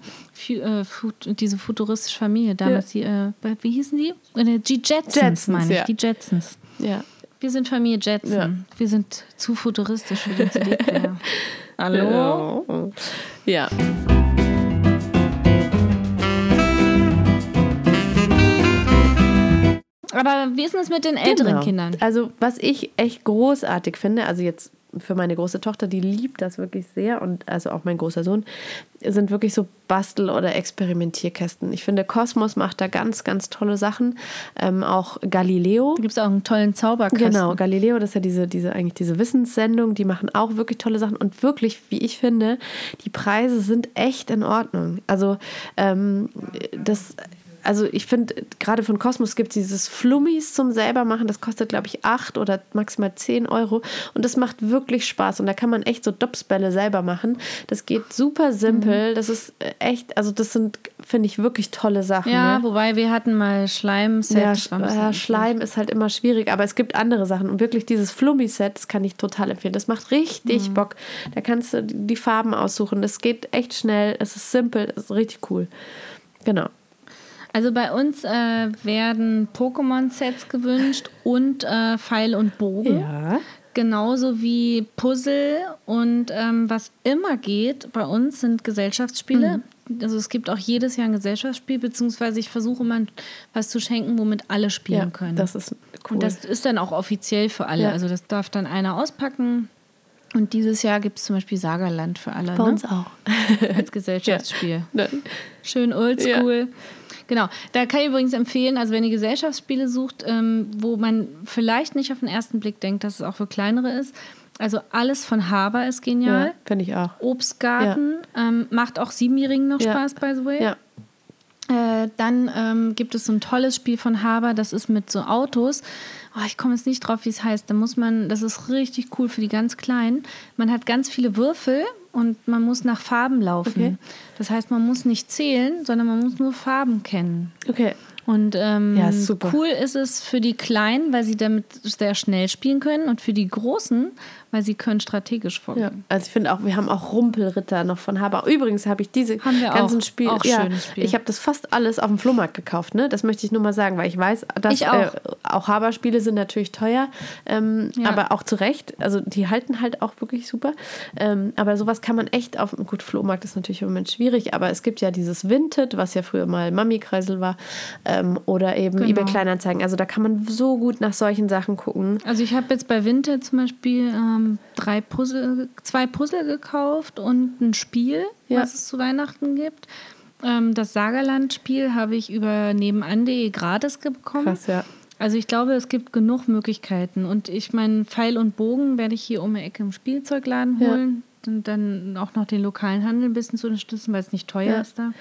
äh, fut diese futuristische Familie damals, die, äh, wie hießen die? Äh, Die Jetsons, Jetsons, meine ich, ja. die Jetsons. Ja. Wir sind Familie Jetson. Ja. Wir sind zu futuristisch für den CD-Player. Hallo? Ja. Aber wie ist es mit den älteren Genau. Kindern? Also, was ich echt großartig finde, also jetzt für meine große Tochter, die liebt das wirklich sehr und also auch mein großer Sohn, sind wirklich so Bastel- oder Experimentierkästen. Ich finde, Kosmos macht da ganz, ganz tolle Sachen. Ähm, auch Galileo. Da gibt es auch einen tollen Zauberkasten. Genau, Galileo, das ist ja diese, diese, eigentlich diese Wissenssendung, die machen auch wirklich tolle Sachen und wirklich, wie ich finde, die Preise sind echt in Ordnung. Also, ähm, das. Also ich finde, gerade von Cosmos gibt es dieses Flummis zum selber machen. Das kostet, glaube ich, 8 oder maximal 10 Euro. Und das macht wirklich Spaß. Und da kann man echt so Dopsbälle selber machen. Das geht super simpel. Das ist äh, echt, also das sind, finde ich, wirklich tolle Sachen. Ja, ne? wobei wir hatten mal Schleim-Set. Ja, bisschen ja, eklig. Schleim ist halt immer schwierig, aber es gibt andere Sachen. Und wirklich dieses Flummi-Set, das kann ich total empfehlen. Das macht richtig Mhm. Bock. Da kannst du die Farben aussuchen. Das geht echt schnell. Es ist simpel. Es ist richtig cool. Genau. Also bei uns äh, werden Pokémon-Sets gewünscht und äh, Pfeil und Bogen. Ja. Genauso wie Puzzle und ähm, was immer geht bei uns sind Gesellschaftsspiele. Also es gibt auch jedes Jahr ein Gesellschaftsspiel, beziehungsweise ich versuche immer was zu schenken, womit alle spielen Ja, können. das ist cool. Und das ist dann auch offiziell für alle. Ja. Also das darf dann einer auspacken. Und dieses Jahr gibt es zum Beispiel Sagerland für alle. Bei ne? uns auch. als Gesellschaftsspiel. Ne? Schön oldschool. Genau, da kann ich übrigens empfehlen, also wenn ihr Gesellschaftsspiele sucht, ähm, wo man vielleicht nicht auf den ersten Blick denkt, dass es auch für kleinere ist. Also alles von Haber ist genial. Ja, finde ich auch. Obstgarten ähm, macht auch Siebenjährigen noch Ja. Spaß, by the way. Ja. Äh, dann ähm, gibt es so ein tolles Spiel von Haber, das ist mit so Autos. Oh, ich komme jetzt nicht drauf, wie es heißt. Da muss man, das ist richtig cool für die ganz Kleinen. Man hat ganz viele Würfel und man muss nach Farben laufen. Okay. Das heißt, man muss nicht zählen, sondern man muss nur Farben kennen. Okay. Und ähm, Ja, cool ist es für die Kleinen, weil sie damit sehr schnell spielen können und für die Großen, weil sie können strategisch Ja, vorgehen. also ich finde auch, wir haben auch Rumpelritter noch von Haber. Übrigens habe ich diese ganzen auch. Spiele. Auch ja, Spiel. Ich habe das fast alles auf dem Flohmarkt gekauft, ne? Das möchte ich nur mal sagen, weil ich weiß, dass Ich auch. Äh, auch Haber-Spiele sind natürlich teuer, ähm, Ja. aber auch zu Recht. Also die halten halt auch wirklich super. Ähm, aber sowas kann man echt auf. Gut, Flohmarkt ist natürlich im Moment schwierig, aber es gibt ja dieses Vinted, was ja früher mal Mami-Kreisel war, ähm, oder eben Genau. eBay Kleinanzeigen. Also da kann man so gut nach solchen Sachen gucken. Also ich habe jetzt bei Winter zum Beispiel ähm, drei Puzzle, zwei Puzzle gekauft und ein Spiel, Ja. was es zu Weihnachten gibt. Ähm, das Sagerland-Spiel habe ich über nebenan.de gratis bekommen. Krass, ja. Also ich glaube, es gibt genug Möglichkeiten. Und ich meine, Pfeil und Bogen werde ich hier um die Ecke im Spielzeugladen Ja. holen. Und dann auch noch den lokalen Handel ein bisschen zu unterstützen, weil es nicht teuer Ja. ist da.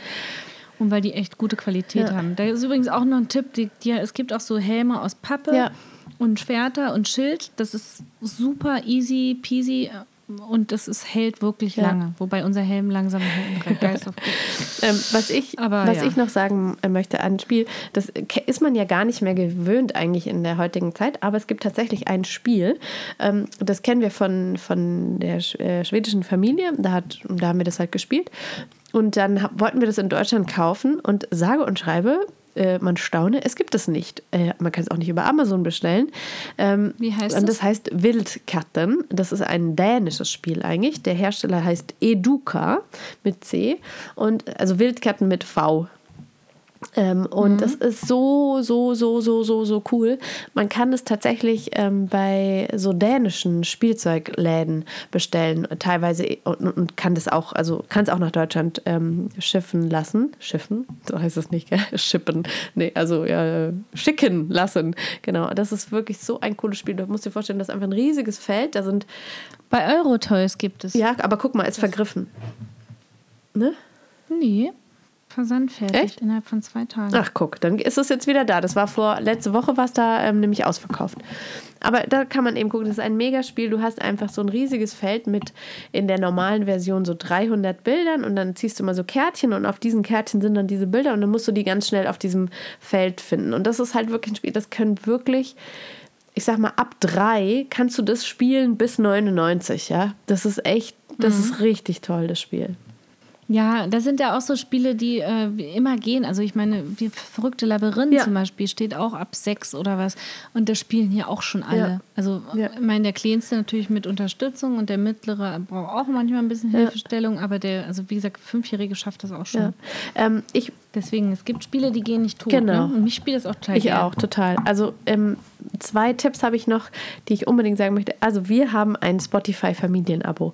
Und weil die echt gute Qualität Ja. haben. Da ist übrigens auch noch ein Tipp, die, die, es gibt auch so Helme aus Pappe Ja. und Schwerter und Schild. Das ist super easy peasy und das ist, hält wirklich Ja. lange. Wobei unser Helm langsam hält. Geist Ähm, was ich, Aber was ja. ich noch sagen äh, möchte an Spiel, das ist man ja gar nicht mehr gewöhnt eigentlich in der heutigen Zeit, aber es gibt tatsächlich ein Spiel, ähm, das kennen wir von, von der äh, schwedischen Familie, da, hat, da haben wir das halt gespielt und dann wollten wir das in Deutschland kaufen und sage und schreibe, äh, man staune, es gibt es nicht. Äh, man kann es auch nicht über Amazon bestellen. Ähm, Wie heißt und es? das heißt Wildkatten. Das ist ein dänisches Spiel eigentlich. Der Hersteller heißt Educa mit C und also Wildkatten mit V. Ähm, und das ist so, so, so, so, so, so cool. Man kann es tatsächlich ähm, bei so dänischen Spielzeugläden bestellen, teilweise und, und kann das auch, also kann es auch nach Deutschland ähm, schiffen lassen. Schiffen? So heißt es nicht, gell? Schippen. Nee, also ja, schicken lassen. Genau. Das ist wirklich so ein cooles Spiel. Du musst dir vorstellen, das ist einfach ein riesiges Feld. Da sind, Bei Eurotoys gibt es. ja, aber guck mal, ist vergriffen. Ne? Nee. Versand fertig Echt? innerhalb von zwei Tagen. Ach, guck, dann ist es jetzt wieder da. Das war vor letzte Woche, was da ähm, nämlich ausverkauft. Aber da kann man eben gucken, das ist ein Megaspiel. Du hast einfach so ein riesiges Feld mit in der normalen Version so 300 Bildern und dann ziehst du mal so Kärtchen und auf diesen Kärtchen sind dann diese Bilder und dann musst du die ganz schnell auf diesem Feld finden. Und das ist halt wirklich ein Spiel, das können wirklich, ich sag mal, ab drei kannst du das spielen bis 99, ja. Das ist echt, das ist richtig toll, das Spiel. Ja, das sind ja auch so Spiele, die äh, immer gehen. Also ich meine, wie verrückte Labyrinth Ja. zum Beispiel steht auch ab sechs oder was. Und das spielen hier auch schon alle. Ja. Also Ja. ich meine, der Kleinste natürlich mit Unterstützung und der Mittlere braucht auch manchmal ein bisschen Hilfestellung, aber der, also wie gesagt, Fünfjährige schafft das auch schon. Ähm, ich Deswegen, es gibt Spiele, die gehen nicht tot. Genau. Ne? Und mich spielt das auch total Ich gern. auch, total. Also ähm, zwei Tipps habe ich noch, die ich unbedingt sagen möchte. Also wir haben ein Spotify-Familienabo.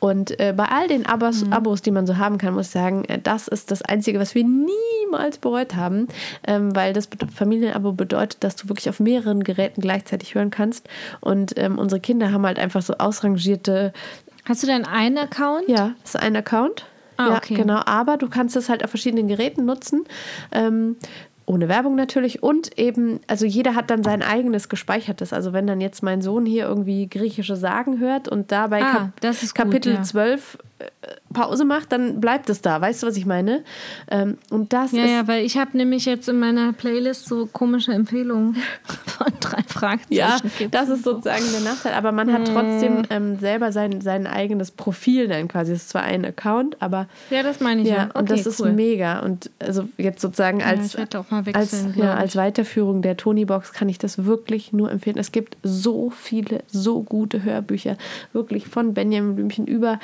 Und äh, bei all den Abos, Mhm. Abos, die man so haben kann, muss ich sagen, äh, das ist das Einzige, was wir niemals bereut haben. Ähm, weil das Familienabo bedeutet, dass du wirklich auf mehreren Geräten gleichzeitig hören kannst. Und ähm, unsere Kinder haben halt einfach so ausrangierte Hast du denn einen Account? ja, das ist ein Account. Ah, ja, okay. genau. Aber du kannst es halt auf verschiedenen Geräten nutzen. Ähm, ohne Werbung natürlich. Und eben, also jeder hat dann sein eigenes gespeichertes. Also wenn dann jetzt mein Sohn hier irgendwie griechische Sagen hört und dabei Ah, Kap das ist gut, Kapitel ja. 12 äh, Pause macht, dann bleibt es da. Weißt du, was ich meine? Ähm, und das Ja, ist. ja, weil ich habe nämlich jetzt in meiner Playlist so komische Empfehlungen von drei Fragezeichen. Ja, das ist so. sozusagen der Nachteil. Aber man hat trotzdem ähm, selber sein, sein eigenes Profil dann quasi. Es ist zwar ein Account, aber Ja, das meine ich ja. Ja, Okay, und das ist cool. mega. Und also jetzt sozusagen Ja, als, mal als, ja, als Weiterführung der Tony-Box kann ich das wirklich nur empfehlen. Es gibt so viele, so gute Hörbücher. Wirklich von Benjamin Blümchen über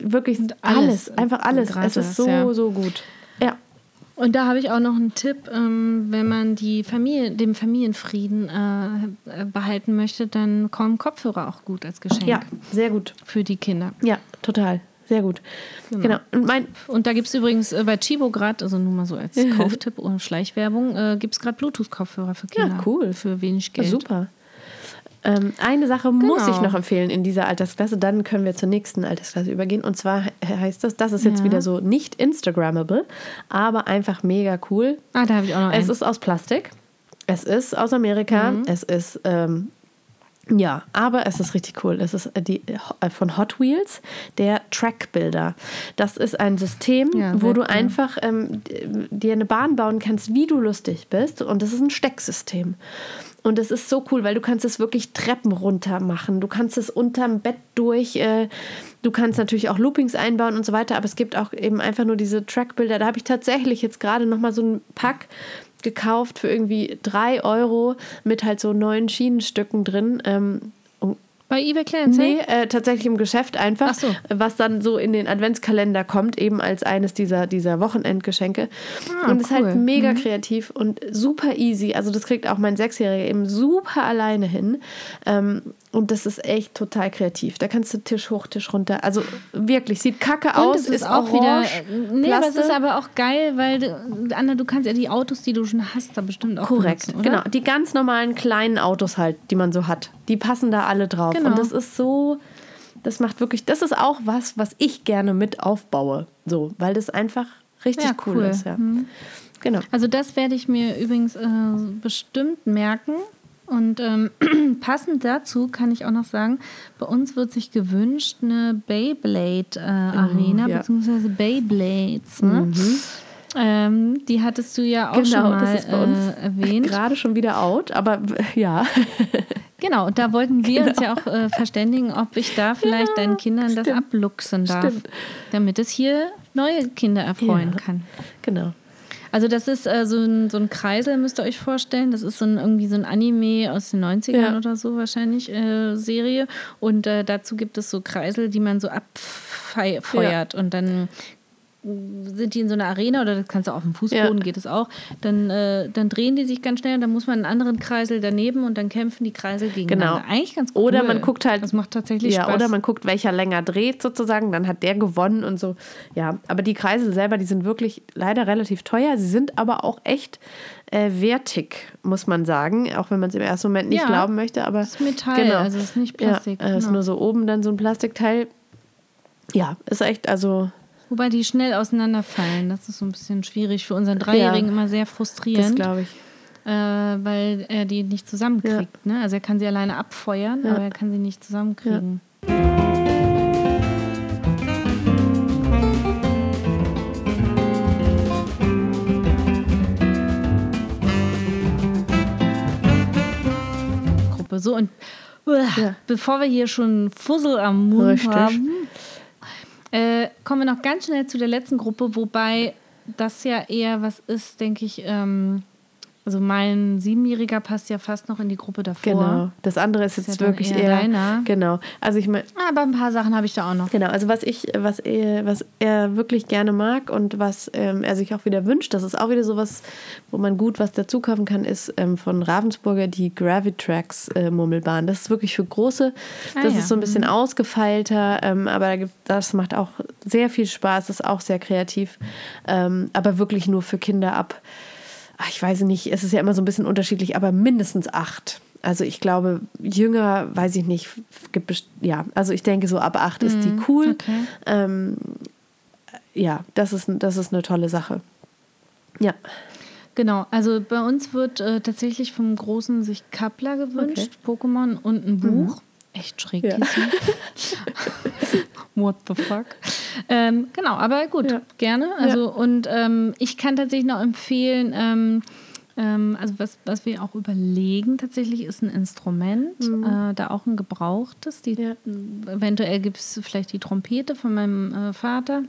wirklich alles, alles. einfach alles. Gerade es ist so, ja. so gut. Ja. Und da habe ich auch noch einen Tipp, ähm, wenn man die Familie, den Familienfrieden äh, äh, behalten möchte, dann kommen Kopfhörer auch gut als Geschenk ja, sehr gut. für die Kinder. Ja, total. Sehr gut. Genau. Und mein, Und da gibt es übrigens äh, bei Chibo gerade, also nur mal so als Kauftipp und Schleichwerbung, äh, gibt es gerade Bluetooth-Kopfhörer für Kinder. cool. Für wenig Geld. super. Ähm, eine Sache muss Genau. ich noch empfehlen in dieser Altersklasse, dann können wir zur nächsten Altersklasse übergehen. Und zwar he- heißt das, das ist jetzt Ja. wieder so nicht Instagrammable, aber einfach mega cool. Ah, da habe ich auch noch Es einen. ist aus Plastik. Es ist aus Amerika. Mhm. Es ist ähm, Ja, aber es ist richtig cool. Es ist äh, die, äh, von Hot Wheels, der Track Builder. Das ist ein System, Ja, wo du cool. einfach ähm, d- dir eine Bahn bauen kannst, wie du lustig bist. Und das ist ein Stecksystem. Und es ist so cool, weil du kannst es wirklich Treppen runter machen. Du kannst es unterm Bett durch. Äh, du kannst natürlich auch Loopings einbauen und so weiter. Aber es gibt auch eben einfach nur diese Track Builder. Da habe ich tatsächlich jetzt gerade noch mal so ein Pack gekauft für irgendwie drei Euro mit halt so neun Schienenstücken drin. Ähm, Bei eBay Kleinanzeigen? Nee, äh, tatsächlich im Geschäft einfach, Ach so. was dann so in den Adventskalender kommt, eben als eines dieser, dieser Wochenendgeschenke. Ah, und ist cool. halt mega kreativ und super easy. Also das kriegt auch mein Sechsjähriger eben super alleine hin. Ähm, und das ist echt total kreativ. Da kannst du Tisch hoch, Tisch runter. Also wirklich, sieht kacke Und aus, es ist, auch wieder. orange, Nee, aber es Plaste. ist aber auch geil, weil, du- Anna, du kannst ja die Autos, die du schon hast, da bestimmt auch Korrekt, benutzen, genau. Die ganz normalen kleinen Autos halt, die man so hat, die passen da alle drauf. Genau. Und das ist so, das macht wirklich, das ist auch was, was ich gerne mit aufbaue. So, weil das einfach richtig Ja, cool, cool. ist. Ja. Genau. Also das werde ich mir übrigens äh, bestimmt merken. Und ähm, passend dazu kann ich auch noch sagen, bei uns wird sich gewünscht eine Beyblade-Arena, Oh, ja. beziehungsweise Beyblades. Ne? Ähm, die hattest du ja auch schon Genau, mal das ist bei uns äh, erwähnt. Gerade schon wieder out, aber ja. Genau, und da wollten wir uns ja auch äh, verständigen, ob ich da vielleicht deinen Kindern das stimmt. abluchsen darf, Stimmt. damit es hier neue Kinder erfreuen Ja. kann. genau. Also das ist äh, so, ein, so ein Kreisel, müsst ihr euch vorstellen. Das ist so ein, irgendwie so ein Anime aus den 90ern Ja. oder so wahrscheinlich, äh, Serie. Und äh, dazu gibt es so Kreisel, die man so abfeuert. Und dann sind die in so einer Arena oder das kannst du auf dem Fußboden, Ja. geht es auch. Dann, äh, dann drehen die sich ganz schnell und dann muss man einen anderen Kreisel daneben und dann kämpfen die Kreisel gegeneinander. Genau. Eigentlich ganz cool. Oder man guckt halt. Das macht tatsächlich ja, Spaß. Oder man guckt, welcher länger dreht sozusagen, dann hat der gewonnen und so. Ja, aber die Kreisel selber, die sind wirklich leider relativ teuer. Sie sind aber auch echt äh, wertig, muss man sagen. Auch wenn man es im ersten Moment nicht Ja. glauben möchte. Aber Das ist Metall, also es ist nicht Plastik, Ja, äh, ist genau. nur so oben dann so ein Plastikteil. Ja, ist echt, also Wobei die schnell auseinanderfallen. Das ist so ein bisschen schwierig für unseren Dreijährigen Ja. immer sehr das frustrierend. glaube ich. äh, weil er die nicht zusammenkriegt. Ne? Also er kann sie alleine abfeuern, Ja. aber er kann sie nicht zusammenkriegen. Gruppe. So und uah, Ja. bevor wir hier schon Fussel am Mund Richtig. haben, äh, kommen wir noch ganz schnell zu der letzten Gruppe, wobei das ja eher was ist, denke ich. Ähm, also mein Siebenjähriger passt ja fast noch in die Gruppe davor. Genau. Das andere ist ist jetzt ja wirklich eher eher. deiner. Genau. Also ich meine, Aber ein paar Sachen habe ich da auch noch. Genau, also was ich, was er, was er wirklich gerne mag und was ähm, er sich auch wieder wünscht, das ist auch wieder sowas, wo man gut was dazu kaufen kann, ist ähm, von Ravensburger die Gravitrax äh, Murmelbahn. Das ist wirklich für große, Ah, das ja. ist so ein bisschen ausgefeilter, ähm, aber da gibt, das macht auch sehr viel Spaß, ist auch sehr kreativ, ähm, aber wirklich nur für Kinder ab. Ach, Ich weiß nicht, es ist ja immer so ein bisschen unterschiedlich, aber mindestens acht. Also ich glaube, jünger, weiß ich nicht, gibt ja, also ich denke so ab acht ist die cool. okay. Ähm, ja, das ist, das ist eine tolle Sache. Ja, Genau, also bei uns wird äh, tatsächlich vom Großen sich Kappler gewünscht, Pokémon und ein Buch. Echt schräg, Ja. What the fuck? Ähm, genau, aber gut, Ja. gerne. Also und ähm, ich kann tatsächlich noch empfehlen, ähm, ähm, also was, was wir auch überlegen tatsächlich ist ein Instrument, äh, da auch ein gebrauchtes. Die, Ja. Eventuell gibt es vielleicht die Trompete von meinem äh, Vater,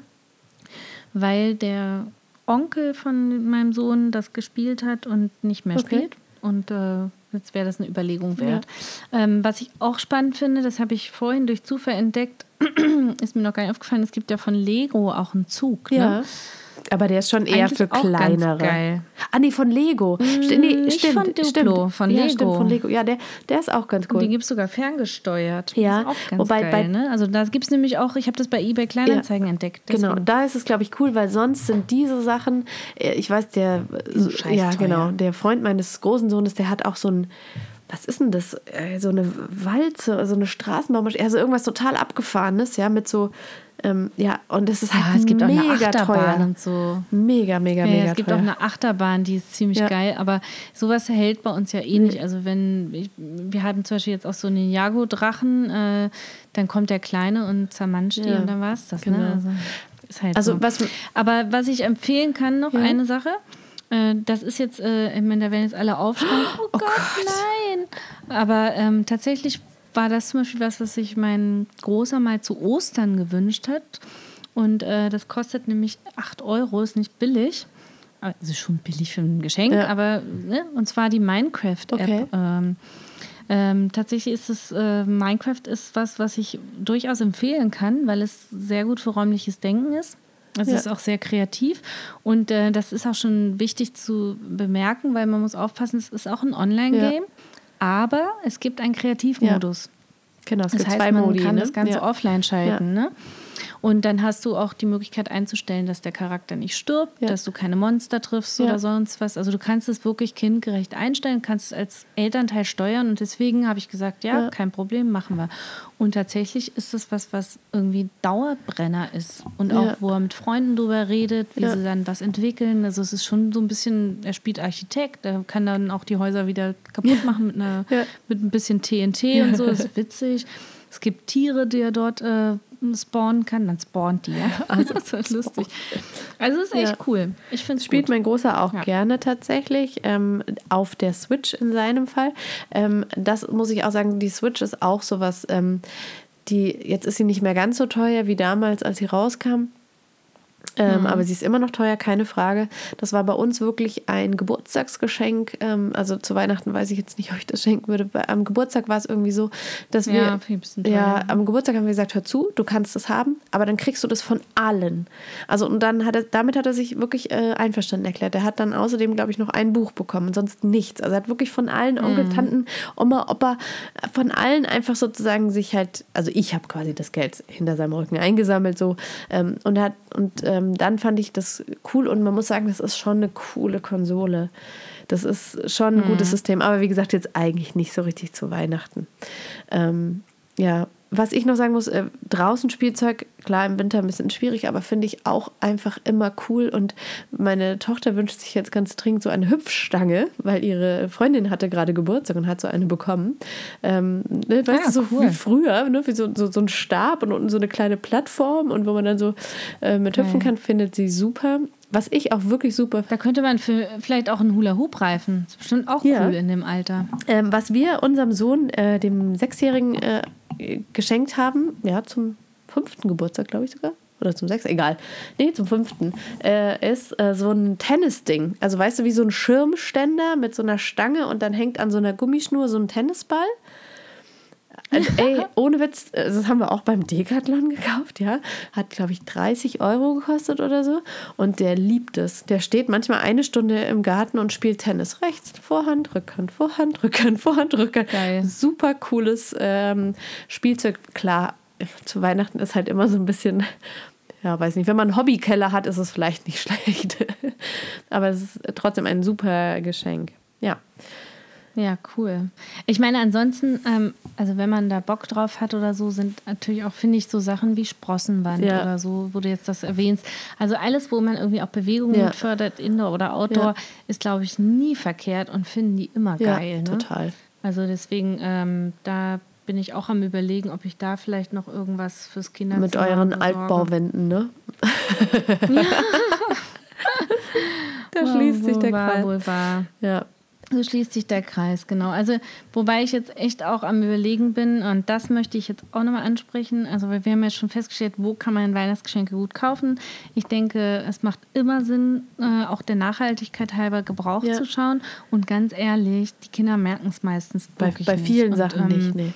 weil der Onkel von meinem Sohn das gespielt hat und nicht mehr Okay. spielt. Und äh, jetzt wäre das eine Überlegung wert. Ähm, was ich auch spannend finde, das habe ich vorhin durch Zufall entdeckt, ist mir noch gar nicht aufgefallen, es gibt ja von Lego auch einen Zug. ja. Ne? Aber der ist schon eher Eigentlich für auch ganz kleinere. geil. Ah, nee, von Lego. St nee, nicht stimmt, von Duplo, stimmt. von ja, Lego. Stimmt, von Lego. Ja, der, der ist auch ganz Und cool. die gibt es sogar ferngesteuert. Ja, ist auch ganz wobei geil. bei- ne? Also da gibt es nämlich auch, ich habe das bei eBay Kleinanzeigen entdeckt. Genau, deswegen. da ist es, glaube ich, cool, weil sonst sind diese Sachen, äh, ich weiß, der, scheiß ja, teuer. genau, der Freund meines großen Sohnes, der hat auch so ein, was ist denn das? Äh, So eine Walze, so eine Straßenbahnmaschine, also irgendwas total abgefahrenes, ja, mit so, ähm, ja, und das ist halt Ja, es gibt auch mega eine Achterbahn teuer. und so. Mega, mega, Ja, mega es gibt teuer. auch eine Achterbahn, die ist ziemlich Ja. geil, aber sowas hält bei uns ja eh nicht. Also wenn, ich, wir haben zum Beispiel jetzt auch so einen Jago-Drachen, äh, dann kommt der Kleine und zermanscht die Ja, und dann war es das. genau. Ne? Also, ist halt Also so. was- aber was ich empfehlen kann, noch eine Sache, äh, das ist jetzt, äh, ich meine, da werden jetzt alle aufschreien, oh, Gott, nein. Aber ähm, tatsächlich war das zum Beispiel was, was sich mein Großer mal zu Ostern gewünscht hat. Und äh, das kostet nämlich 8 Euro, ist nicht billig. Also schon billig für ein Geschenk, Ja. aber ne? und zwar die Minecraft-App. Okay. Ähm, ähm, tatsächlich ist es, äh, Minecraft ist was, was ich durchaus empfehlen kann, weil es sehr gut für räumliches Denken ist. Es Ja. ist auch sehr kreativ und äh, das ist auch schon wichtig zu bemerken, weil man muss aufpassen, es ist auch ein Online-Game, aber es gibt einen Kreativmodus. Genau, es Das gibt heißt, zwei man Modi. kann ne? das Ganze ja. offline schalten. Ne? Und dann hast du auch die Möglichkeit einzustellen, dass der Charakter nicht stirbt, Ja. dass du keine Monster triffst Ja. oder sonst was. Also du kannst es wirklich kindgerecht einstellen, kannst es als Elternteil steuern. Und deswegen habe ich gesagt, ja, Ja. kein Problem, machen wir. Und tatsächlich ist es was, was irgendwie Dauerbrenner ist. Und auch, wo er mit Freunden drüber redet, wie sie dann was entwickeln. Also es ist schon so ein bisschen, er spielt Architekt, er kann dann auch die Häuser wieder kaputt machen mit, einer, mit ein bisschen TNT und so. Das ist witzig. Es gibt Tiere, die er dort äh, spawnen kann. Dann spawnt die, ja. Also das ist lustig. Also es ist echt Ja. cool. Ich finde es Spielt gut. mein Großer auch Ja. gerne tatsächlich, ähm, auf der Switch in seinem Fall. Ähm, das muss ich auch sagen, die Switch ist auch sowas, ähm, die, jetzt ist sie nicht mehr ganz so teuer wie damals, als sie rauskam. Ähm, Mhm. Aber sie ist immer noch teuer, keine Frage. Das war bei uns wirklich ein Geburtstagsgeschenk. Ähm, also zu Weihnachten weiß ich jetzt nicht, ob ich das schenken würde. Am Geburtstag war es irgendwie so, dass wir. Ja, ja, am Geburtstag haben wir gesagt, hör zu, du kannst das haben, aber dann kriegst du das von allen. Also und dann hat er, damit hat er sich wirklich äh, einverstanden erklärt. Er hat dann außerdem, glaube ich, noch ein Buch bekommen, sonst nichts. Also er hat wirklich von allen Onkel, Tanten, Oma, Opa, von allen einfach sozusagen sich halt, also ich habe quasi das Geld hinter seinem Rücken eingesammelt so ähm, und er hat und ähm, dann fand ich das cool und man muss sagen, das ist schon eine coole Konsole. Das ist schon ein gutes System, aber wie gesagt, jetzt eigentlich nicht so richtig zu Weihnachten. Ähm, ja, was ich noch sagen muss, äh, draußen Spielzeug, klar im Winter ein bisschen schwierig, aber finde ich auch einfach immer cool. Und meine Tochter wünscht sich jetzt ganz dringend so eine Hüpfstange, weil ihre Freundin hatte gerade Geburtstag und hat so eine bekommen. Ähm, ne, weißt Ah, du, so cool. wie früher, ne, wie so, so, so ein Stab und unten so eine kleine Plattform und wo man dann so äh, mit hüpfen Geil. kann, findet sie super. Was ich auch wirklich super Da könnte man für vielleicht auch einen Hula-Hoop-Reifen. Das ist bestimmt auch Ja. cool in dem Alter. Ähm, was wir unserem Sohn, äh, dem Sechsjährigen, äh, geschenkt haben, ja, zum fünften Geburtstag, glaube ich sogar. Oder zum sechsten, egal. Nee, zum fünften. Äh, ist äh, so ein Tennisding. Also weißt du, wie so ein Schirmständer mit so einer Stange und dann hängt an so einer Gummischnur so ein Tennisball. Also, ey, ohne Witz, äh, das haben wir auch beim Decathlon gekauft, ja. Hat, glaube ich, 30 Euro gekostet oder so. Und der liebt es. Der steht manchmal eine Stunde im Garten und spielt Tennis. Rechts, Vorhand, Rückhand, Vorhand, Rückhand, Vorhand, Rückhand. Geil. Super cooles ähm, Spielzeug. Klar, zu Weihnachten ist halt immer so ein bisschen, ja, weiß nicht, wenn man einen Hobbykeller hat, ist es vielleicht nicht schlecht. Aber es ist trotzdem ein super Geschenk. Ja. Ja, cool. Ich meine, ansonsten, ähm, also wenn man da Bock drauf hat oder so, sind natürlich auch, finde ich, so Sachen wie Sprossenwand Ja. oder so, wo du jetzt das erwähnst. Also alles, wo man irgendwie auch Bewegung Ja. fördert, Indoor oder Outdoor, Ja. ist, glaube ich, nie verkehrt und finden die immer Ja, geil. Ne? total. Also deswegen, ähm, da bin ich auch am überlegen, ob ich da vielleicht noch irgendwas fürs Kinderzimmer Mit euren besorge. Altbauwänden, ne? da schließt sich der Kreis. Wohl wahr. Ja. So schließt sich der Kreis, genau. Also, wobei ich jetzt echt auch am Überlegen bin, und das möchte ich jetzt auch nochmal ansprechen. Also, weil wir haben ja schon festgestellt, wo kann man Weihnachtsgeschenke gut kaufen. Ich denke, es macht immer Sinn, äh, auch der Nachhaltigkeit halber Gebrauch Ja. zu schauen. Und ganz ehrlich, die Kinder merken es meistens Bei, bei nicht. vielen Und, Sachen ähm, nicht, nee.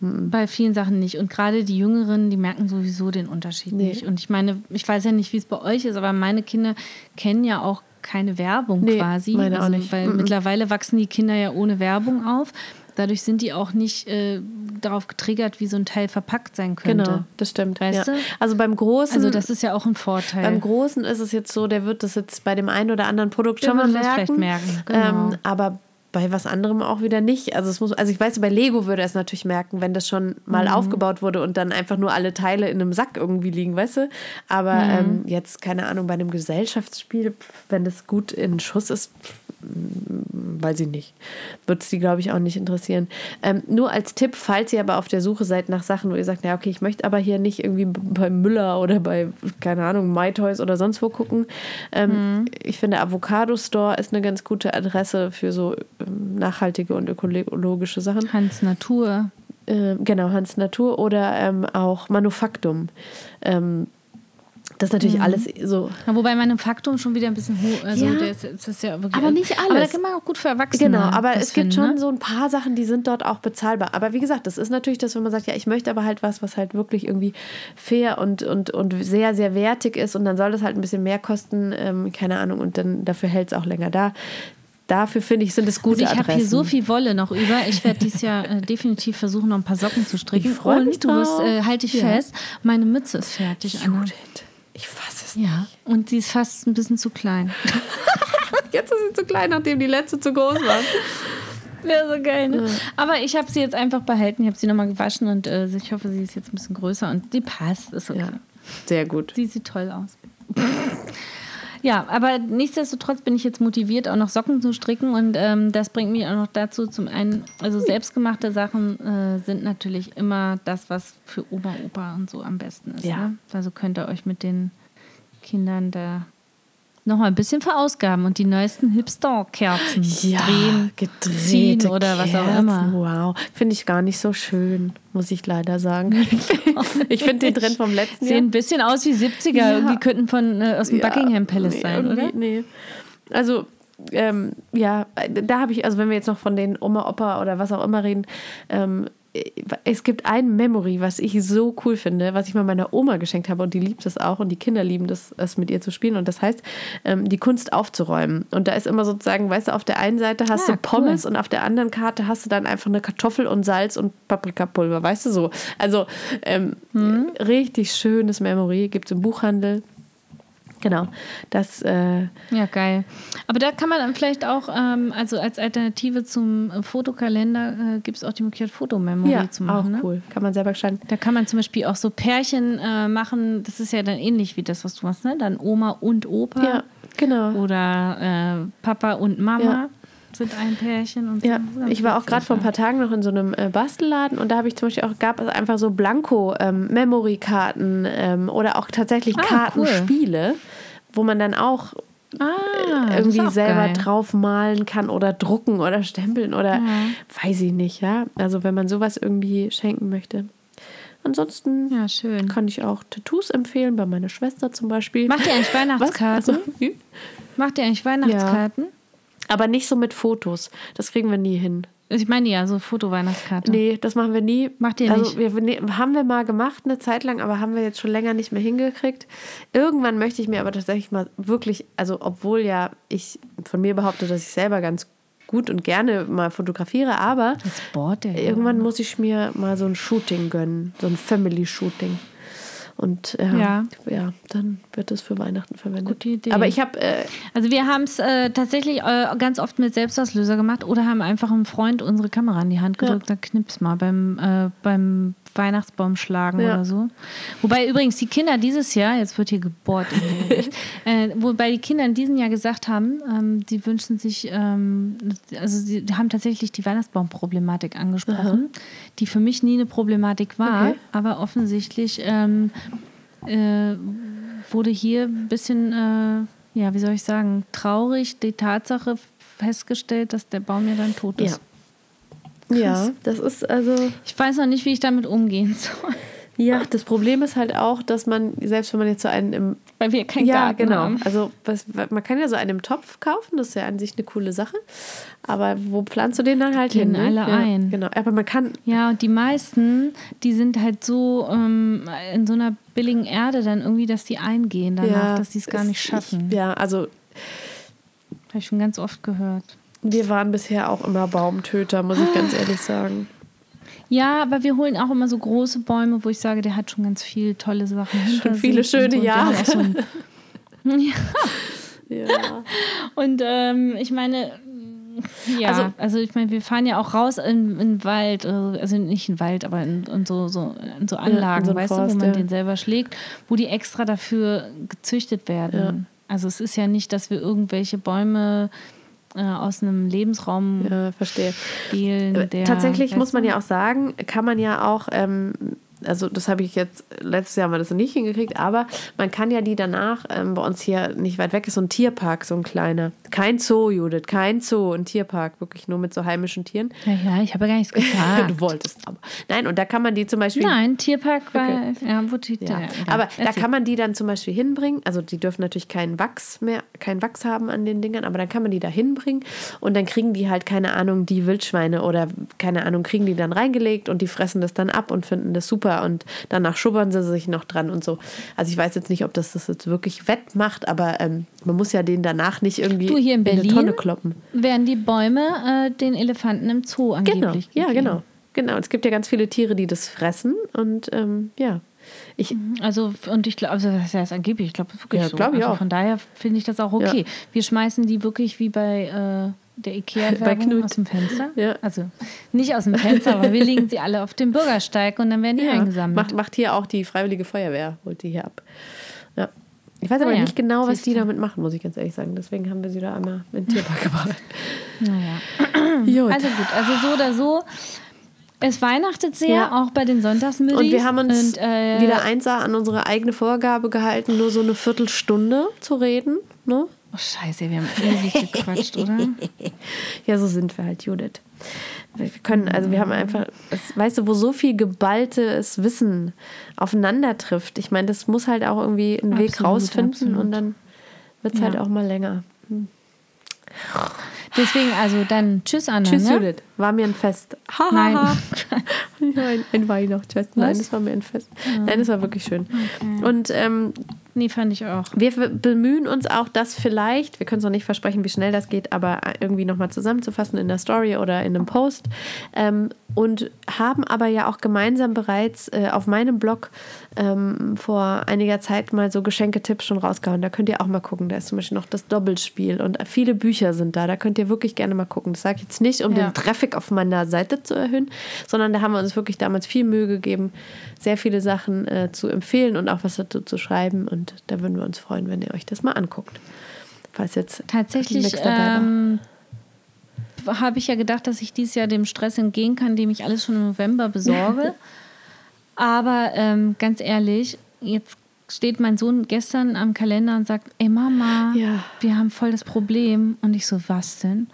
Bei vielen Sachen nicht. Und gerade die Jüngeren, die merken sowieso den Unterschied Nee. nicht. Und ich meine, ich weiß ja nicht, wie es bei euch ist, aber meine Kinder kennen ja auch keine Werbung Nee, quasi. meine auch also, nicht. Weil Mhm. mittlerweile wachsen die Kinder ja ohne Werbung auf. Dadurch sind die auch nicht äh, darauf getriggert, wie so ein Teil verpackt sein könnte. Genau, das stimmt. Weißt ja. du? Also beim Großen, Also das ist ja auch ein Vorteil. beim Großen ist es jetzt so, der wird das jetzt bei dem einen oder anderen Produkt Der schon mal merken. vielleicht merken, genau. Ähm, aber bei was anderem auch wieder nicht. Also es muss, also ich weiß, bei Lego würde er es natürlich merken, wenn das schon mal Mhm. aufgebaut wurde und dann einfach nur alle Teile in einem Sack irgendwie liegen, weißt du? Aber Mhm. ähm, jetzt, keine Ahnung, bei einem Gesellschaftsspiel, wenn das gut in Schuss ist, mm, weiß ich nicht. Wird es die, glaube ich, auch nicht interessieren. Ähm, nur als Tipp, falls ihr aber auf der Suche seid nach Sachen, wo ihr sagt, ja, okay, ich möchte aber hier nicht irgendwie bei Müller oder bei, keine Ahnung, MyToys oder sonst wo gucken. Ähm, Ich finde, Avocado Store ist eine ganz gute Adresse für so nachhaltige und ökologische Sachen. Hans Natur. Ähm, genau, Hans Natur oder ähm, auch Manufaktum. Ähm, das ist natürlich alles so. Ja, wobei Manufaktum schon wieder ein bisschen hoch, also Ja. ist, das ist ja wirklich. Aber nicht Aber da alles. kann man auch gut für Erwachsene. Genau, aber das es gibt finden, schon ne? so ein paar Sachen, die sind dort auch bezahlbar. Aber wie gesagt, das ist natürlich das, wenn man sagt, ja, ich möchte aber halt was, was halt wirklich irgendwie fair und, und, und sehr, sehr wertig ist und dann soll das halt ein bisschen mehr kosten, ähm, keine Ahnung, und dann dafür hält es auch länger da. Dafür finde ich, sind es gute Also ich habe Adressen. hier so viel Wolle noch über. Ich werde dieses Jahr äh, definitiv versuchen, noch ein paar Socken zu stricken. Ich freu Und mich du wirst, drauf. äh, halt dich Ja. fest, meine Mütze ist fertig, Anna. Judith, ich fasse es Ja, und sie ist fast ein bisschen zu klein. Jetzt ist sie zu klein, nachdem die letzte zu groß war. Wäre so geil, ne? Aber ich habe sie jetzt einfach behalten. Ich habe sie nochmal gewaschen und äh, ich hoffe, sie ist jetzt ein bisschen größer und die passt. Ist okay. Ja, sehr gut. Sie sieht toll aus. Ja, aber nichtsdestotrotz bin ich jetzt motiviert, auch noch Socken zu stricken. Und ähm, das bringt mich auch noch dazu, zum einen, also selbstgemachte Sachen äh, sind natürlich immer das, was für Oma, Opa und so am besten ist. Ja. Ne? Also könnt ihr euch mit den Kindern da noch mal ein bisschen verausgaben und die neuesten Hipster-Kerzen drehen, gedrehte ziehen oder was auch Kerzen. immer. Wow, finde ich gar nicht so schön, muss ich leider sagen. ich finde den Trend vom letzten Sehen Jahr. ein bisschen aus wie 70er. Ja. Die könnten von, äh, aus dem Ja, Buckingham Palace nee, sein, irgendwie- oder? Nee. Also, ähm, ja, da habe ich, also wenn wir jetzt noch von den Oma, Opa oder was auch immer reden, ähm, es gibt ein Memory, was ich so cool finde, was ich mal meiner Oma geschenkt habe und die liebt es auch und die Kinder lieben das, es mit ihr zu spielen und das heißt, ähm, die Kunst aufzuräumen. Und da ist immer sozusagen, weißt du, auf der einen Seite hast Ah, du Pommes und auf der anderen Karte hast du dann einfach eine Kartoffel und Salz und Paprikapulver, weißt du so. Also ähm, Hm? richtig schönes Memory, gibt es im Buchhandel. Genau, das äh, Ja, geil. Aber da kann man dann vielleicht auch, ähm, also als Alternative zum äh, Fotokalender, äh, gibt es auch die Möglichkeit, Fotomemory ja, zu auch machen. Ne? cool. Kann man selber gestalten. Da kann man zum Beispiel auch so Pärchen äh, machen. Das ist ja dann ähnlich wie das, was du machst, ne? Dann Oma und Opa. Ja, genau. Oder äh, Papa und Mama Ja. Sind ein Pärchen. Und so. Ja, Ganz ich war auch gerade vor ein ja. paar Tagen noch in so einem äh, Bastelladen und da habe ich zum Beispiel auch, gab es einfach so Blanko-Memory-Karten ähm, oder auch tatsächlich Ah, Kartenspiele, wo man dann auch Ah, ist irgendwie selber geil. drauf malen kann oder drucken oder stempeln oder weiß ich nicht, ja. Also wenn man sowas irgendwie schenken möchte. Ansonsten Ja, schön. kann ich auch Tattoos empfehlen, bei meiner Schwester zum Beispiel. Macht ihr eigentlich Was? Weihnachtskarten? Also? Macht ihr eigentlich Weihnachtskarten? Aber nicht so mit Fotos. Das kriegen wir nie hin. Ich meine ja, so Foto-Weihnachtskarten. Nee, das machen wir nie. Macht ihr also nicht? Wir, nee, haben wir mal gemacht eine Zeit lang, aber haben wir jetzt schon länger nicht mehr hingekriegt. Irgendwann möchte ich mir aber tatsächlich mal wirklich, also obwohl ja ich von mir behaupte, dass ich selber ganz gut und gerne mal fotografiere, aber irgendwann muss ich mir mal so ein Shooting gönnen, so ein Family-Shooting. Und äh, Ja. ja. dann wird es für Weihnachten verwendet. Gute Idee. Aber ich habe äh, Also wir haben es äh, tatsächlich äh, ganz oft mit Selbstauslöser gemacht oder haben einfach einem Freund unsere Kamera in die Hand gedrückt, dann knips mal beim, äh, beim Weihnachtsbaum schlagen Ja. oder so. Wobei übrigens die Kinder dieses Jahr, jetzt wird hier gebohrt, äh, wobei die Kinder in diesem Jahr gesagt haben, ähm, die wünschen sich, ähm, also sie haben tatsächlich die Weihnachtsbaumproblematik angesprochen, die für mich nie eine Problematik war, Okay. aber offensichtlich ähm, äh, wurde hier ein bisschen, äh, ja, wie soll ich sagen, traurig die Tatsache festgestellt, dass der Baum ja dann tot ist. ja. Ja, das ist also Ich weiß noch nicht, wie ich damit umgehen soll, Ja, das Problem ist halt auch, dass man, selbst wenn man jetzt so einen im. weil wir keinen Ja, Garten genau. haben. Also was, man kann ja so einen im Topf kaufen, das ist ja an sich eine coole Sache. Aber wo pflanzt du den dann halt Gehen hin? ne? alle ja, ein. Genau. Aber man kann. Ja, und die meisten, die sind halt so ähm, in so einer billigen Erde dann irgendwie, dass die eingehen danach, ja, dass sie es gar nicht schaffen. Ich, ja, also Habe ich schon ganz oft gehört. Wir waren bisher auch immer Baumtöter, muss ich ganz ehrlich sagen. Ja, aber wir holen auch immer so große Bäume, wo ich sage, der hat schon ganz viele tolle Sachen hinter viele schöne so. Jahre. So ja, Ja. und ähm, ich meine, Ja, also, Also- ich meine, wir fahren ja auch raus in, in den Wald, äh, also nicht in den Wald, aber in, in, so, so, in so Anlagen, so einen weißt du, Forst, wo man ja. den selber schlägt, wo die extra dafür gezüchtet werden. Also es ist ja nicht, dass wir irgendwelche Bäume äh, aus einem Lebensraum Ja, verstehe. Der, Tatsächlich muss man ja auch sagen, kann man ja auch, ähm, also das habe ich jetzt, letztes Jahr haben wir das nicht hingekriegt, aber man kann ja die danach, ähm, bei uns hier nicht weit weg ist so ein Tierpark, so ein kleiner. Kein Zoo, Judith, kein Zoo, ein Tierpark, wirklich nur mit so heimischen Tieren. Ja, ja, ich habe ja gar nichts gesagt. Du wolltest aber. Nein, und da kann man die zum Beispiel. Nein, Tierpark war. Ja, wo die, Ja. ja, Aber da erzähl. kann man die dann zum Beispiel hinbringen. Also die dürfen natürlich keinen Wachs mehr, keinen Wachs haben an den Dingern, aber dann kann man die da hinbringen und dann kriegen die halt, keine Ahnung, die Wildschweine oder keine Ahnung, kriegen die dann reingelegt und die fressen das dann ab und finden das super und danach schubbern sie sich noch dran und so. Also ich weiß jetzt nicht, ob das das jetzt wirklich wettmacht, aber ähm, man muss ja den danach nicht irgendwie Du, hier in eine Berlin Tonne kloppen. werden die Bäume äh, den Elefanten im Zoo Genau, angeblich ja, gegeben. genau. Genau, es gibt ja ganz viele Tiere, die das fressen und ähm, ja. Ich, Also, und ich glaube, also das heißt angeblich, ich glaube wirklich Ja, so. glaub ich also auch. Von daher finde ich das auch okay. Wir schmeißen die wirklich wie bei äh, der Ikea-Werbung aus dem Fenster. Ja. Also nicht aus dem Fenster, aber wir legen sie alle auf den Bürgersteig und dann werden die Ja, eingesammelt. macht, macht hier auch die Freiwillige Feuerwehr, holt die hier ab. Ja. Ich weiß Ah aber ja, nicht genau, was die damit machen, muss ich ganz ehrlich sagen. Deswegen haben wir sie da einmal in den Tierpark gebracht. Naja. Gut. Also gut, also so oder so. Es weihnachtet sehr, Ja. auch bei den Sonntagsmüdis. und wir haben uns Und, äh, wieder eins an unsere eigene Vorgabe gehalten, nur so eine Viertelstunde zu reden. Ne? Oh, scheiße, wir haben ewig gequatscht, oder? Ja, so sind wir halt, Judith. Wir können, also wir haben einfach, es, weißt du, wo so viel geballtes Wissen aufeinander trifft. Ich meine, das muss halt auch irgendwie einen Weg Absolut, rausfinden absolut. und dann wird es Ja. halt auch mal länger. Deswegen, also dann tschüss, Anna. Tschüss, ne? Judith. War mir ein Fest. Ha, Nein. ha, ha. Nein, ein Weihnachtsfest. Nein, Was? das war mir ein Fest. Nein, das war wirklich schön. Und ähm, Nee, fand ich auch. wir bemühen uns auch, das vielleicht, wir können es noch nicht versprechen, wie schnell das geht, aber irgendwie nochmal zusammenzufassen in der Story oder in einem Post. Ähm, und haben aber ja auch gemeinsam bereits äh, auf meinem Blog ähm, vor einiger Zeit mal so Geschenketipps schon rausgehauen. Da könnt ihr auch mal gucken. Da ist zum Beispiel noch das Doppelspiel und viele Bücher sind da. Da könnt ihr wirklich gerne mal gucken. Das sage ich jetzt nicht, um Ja. den Traffic auf meiner Seite zu erhöhen, sondern da haben wir uns wirklich damals viel Mühe gegeben, sehr viele Sachen äh, zu empfehlen und auch was dazu zu schreiben. Und da würden wir uns freuen, wenn ihr euch das mal anguckt. Falls jetzt Tatsächlich nichts dabei war. ähm, habe ich ja gedacht, dass ich dieses Jahr dem Stress entgehen kann, dem ich alles schon im November besorge. Aber ähm, ganz ehrlich, jetzt steht mein Sohn gestern am Kalender und sagt, ey Mama, Ja. wir haben voll das Problem. Und ich so, was denn?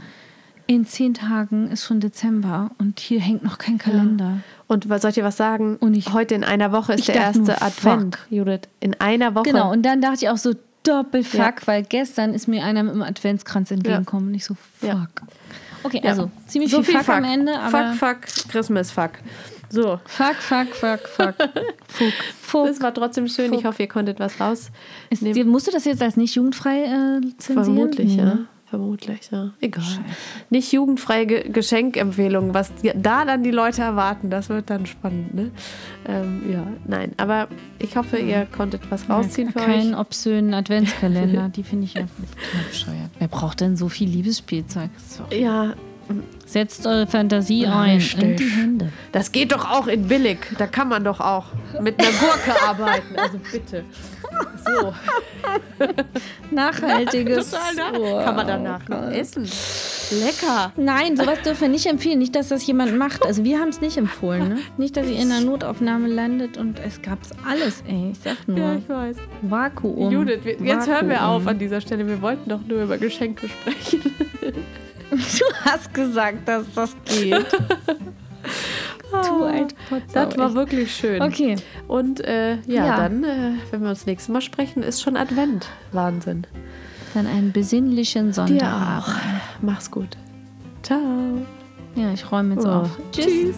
In zehn Tagen ist schon Dezember und hier hängt noch kein Kalender. Und was soll ich dir was sagen? Und ich- Heute in einer Woche ist ich der erste nur, Advent, fuck. Judith. In einer Woche. Genau, und dann dachte ich auch so, Doppelfuck, Ja. weil gestern ist mir einer mit dem Adventskranz entgegengekommen und ich so, fuck. Ja. Okay, Ja. also ziemlich so viel, viel Fuck, am Ende, aber fuck, fuck, Christmas, fuck. So, fuck, fuck, fuck, fuck. Fuck, fuck. das war trotzdem schön. Ich Fuck. hoffe, ihr konntet was raus. Ist, musst du das jetzt als nicht jugendfrei äh, zensieren? Vermutlich, ja. Vermutlich, ja. Egal. Nicht jugendfreie Ge Geschenkempfehlungen, was da dann die Leute erwarten, das wird dann spannend, ne? Ähm, ja, nein. Aber ich hoffe, ihr konntet was rausziehen für Keinen euch. obszönen Adventskalender, die finde ich ja bescheuert. Wer braucht denn so viel Liebesspielzeug? So. Ja, Setzt eure Fantasie ein Richtig. in die Hände. das geht doch auch in billig. Da kann man doch auch mit einer Gurke arbeiten. Also bitte. So. Nachhaltiges. Oh, Kann man danach noch essen. Lecker. Nein, sowas dürfen wir nicht empfehlen. Nicht, dass das jemand macht. Also wir haben es nicht empfohlen. Ne? Nicht, dass ihr in einer Notaufnahme landet und es gab's alles, ey. Ich sag nur. Ja, ich weiß. Vakuum. Judith, wir, jetzt hören wir Vakuum. auf an dieser Stelle. Wir wollten doch nur über Geschenke sprechen. Du hast gesagt, dass das geht. du alt Potsau, Das war wirklich schön. Okay. Und äh, ja, Ja. dann, äh, wenn wir uns nächstes Mal sprechen, ist schon Advent. Wahnsinn. Dann einen besinnlichen Dir Sonntag. auch. Mach's gut. Ciao. Ja, ich räume jetzt Oh. auf. Tschüss. Tschüss.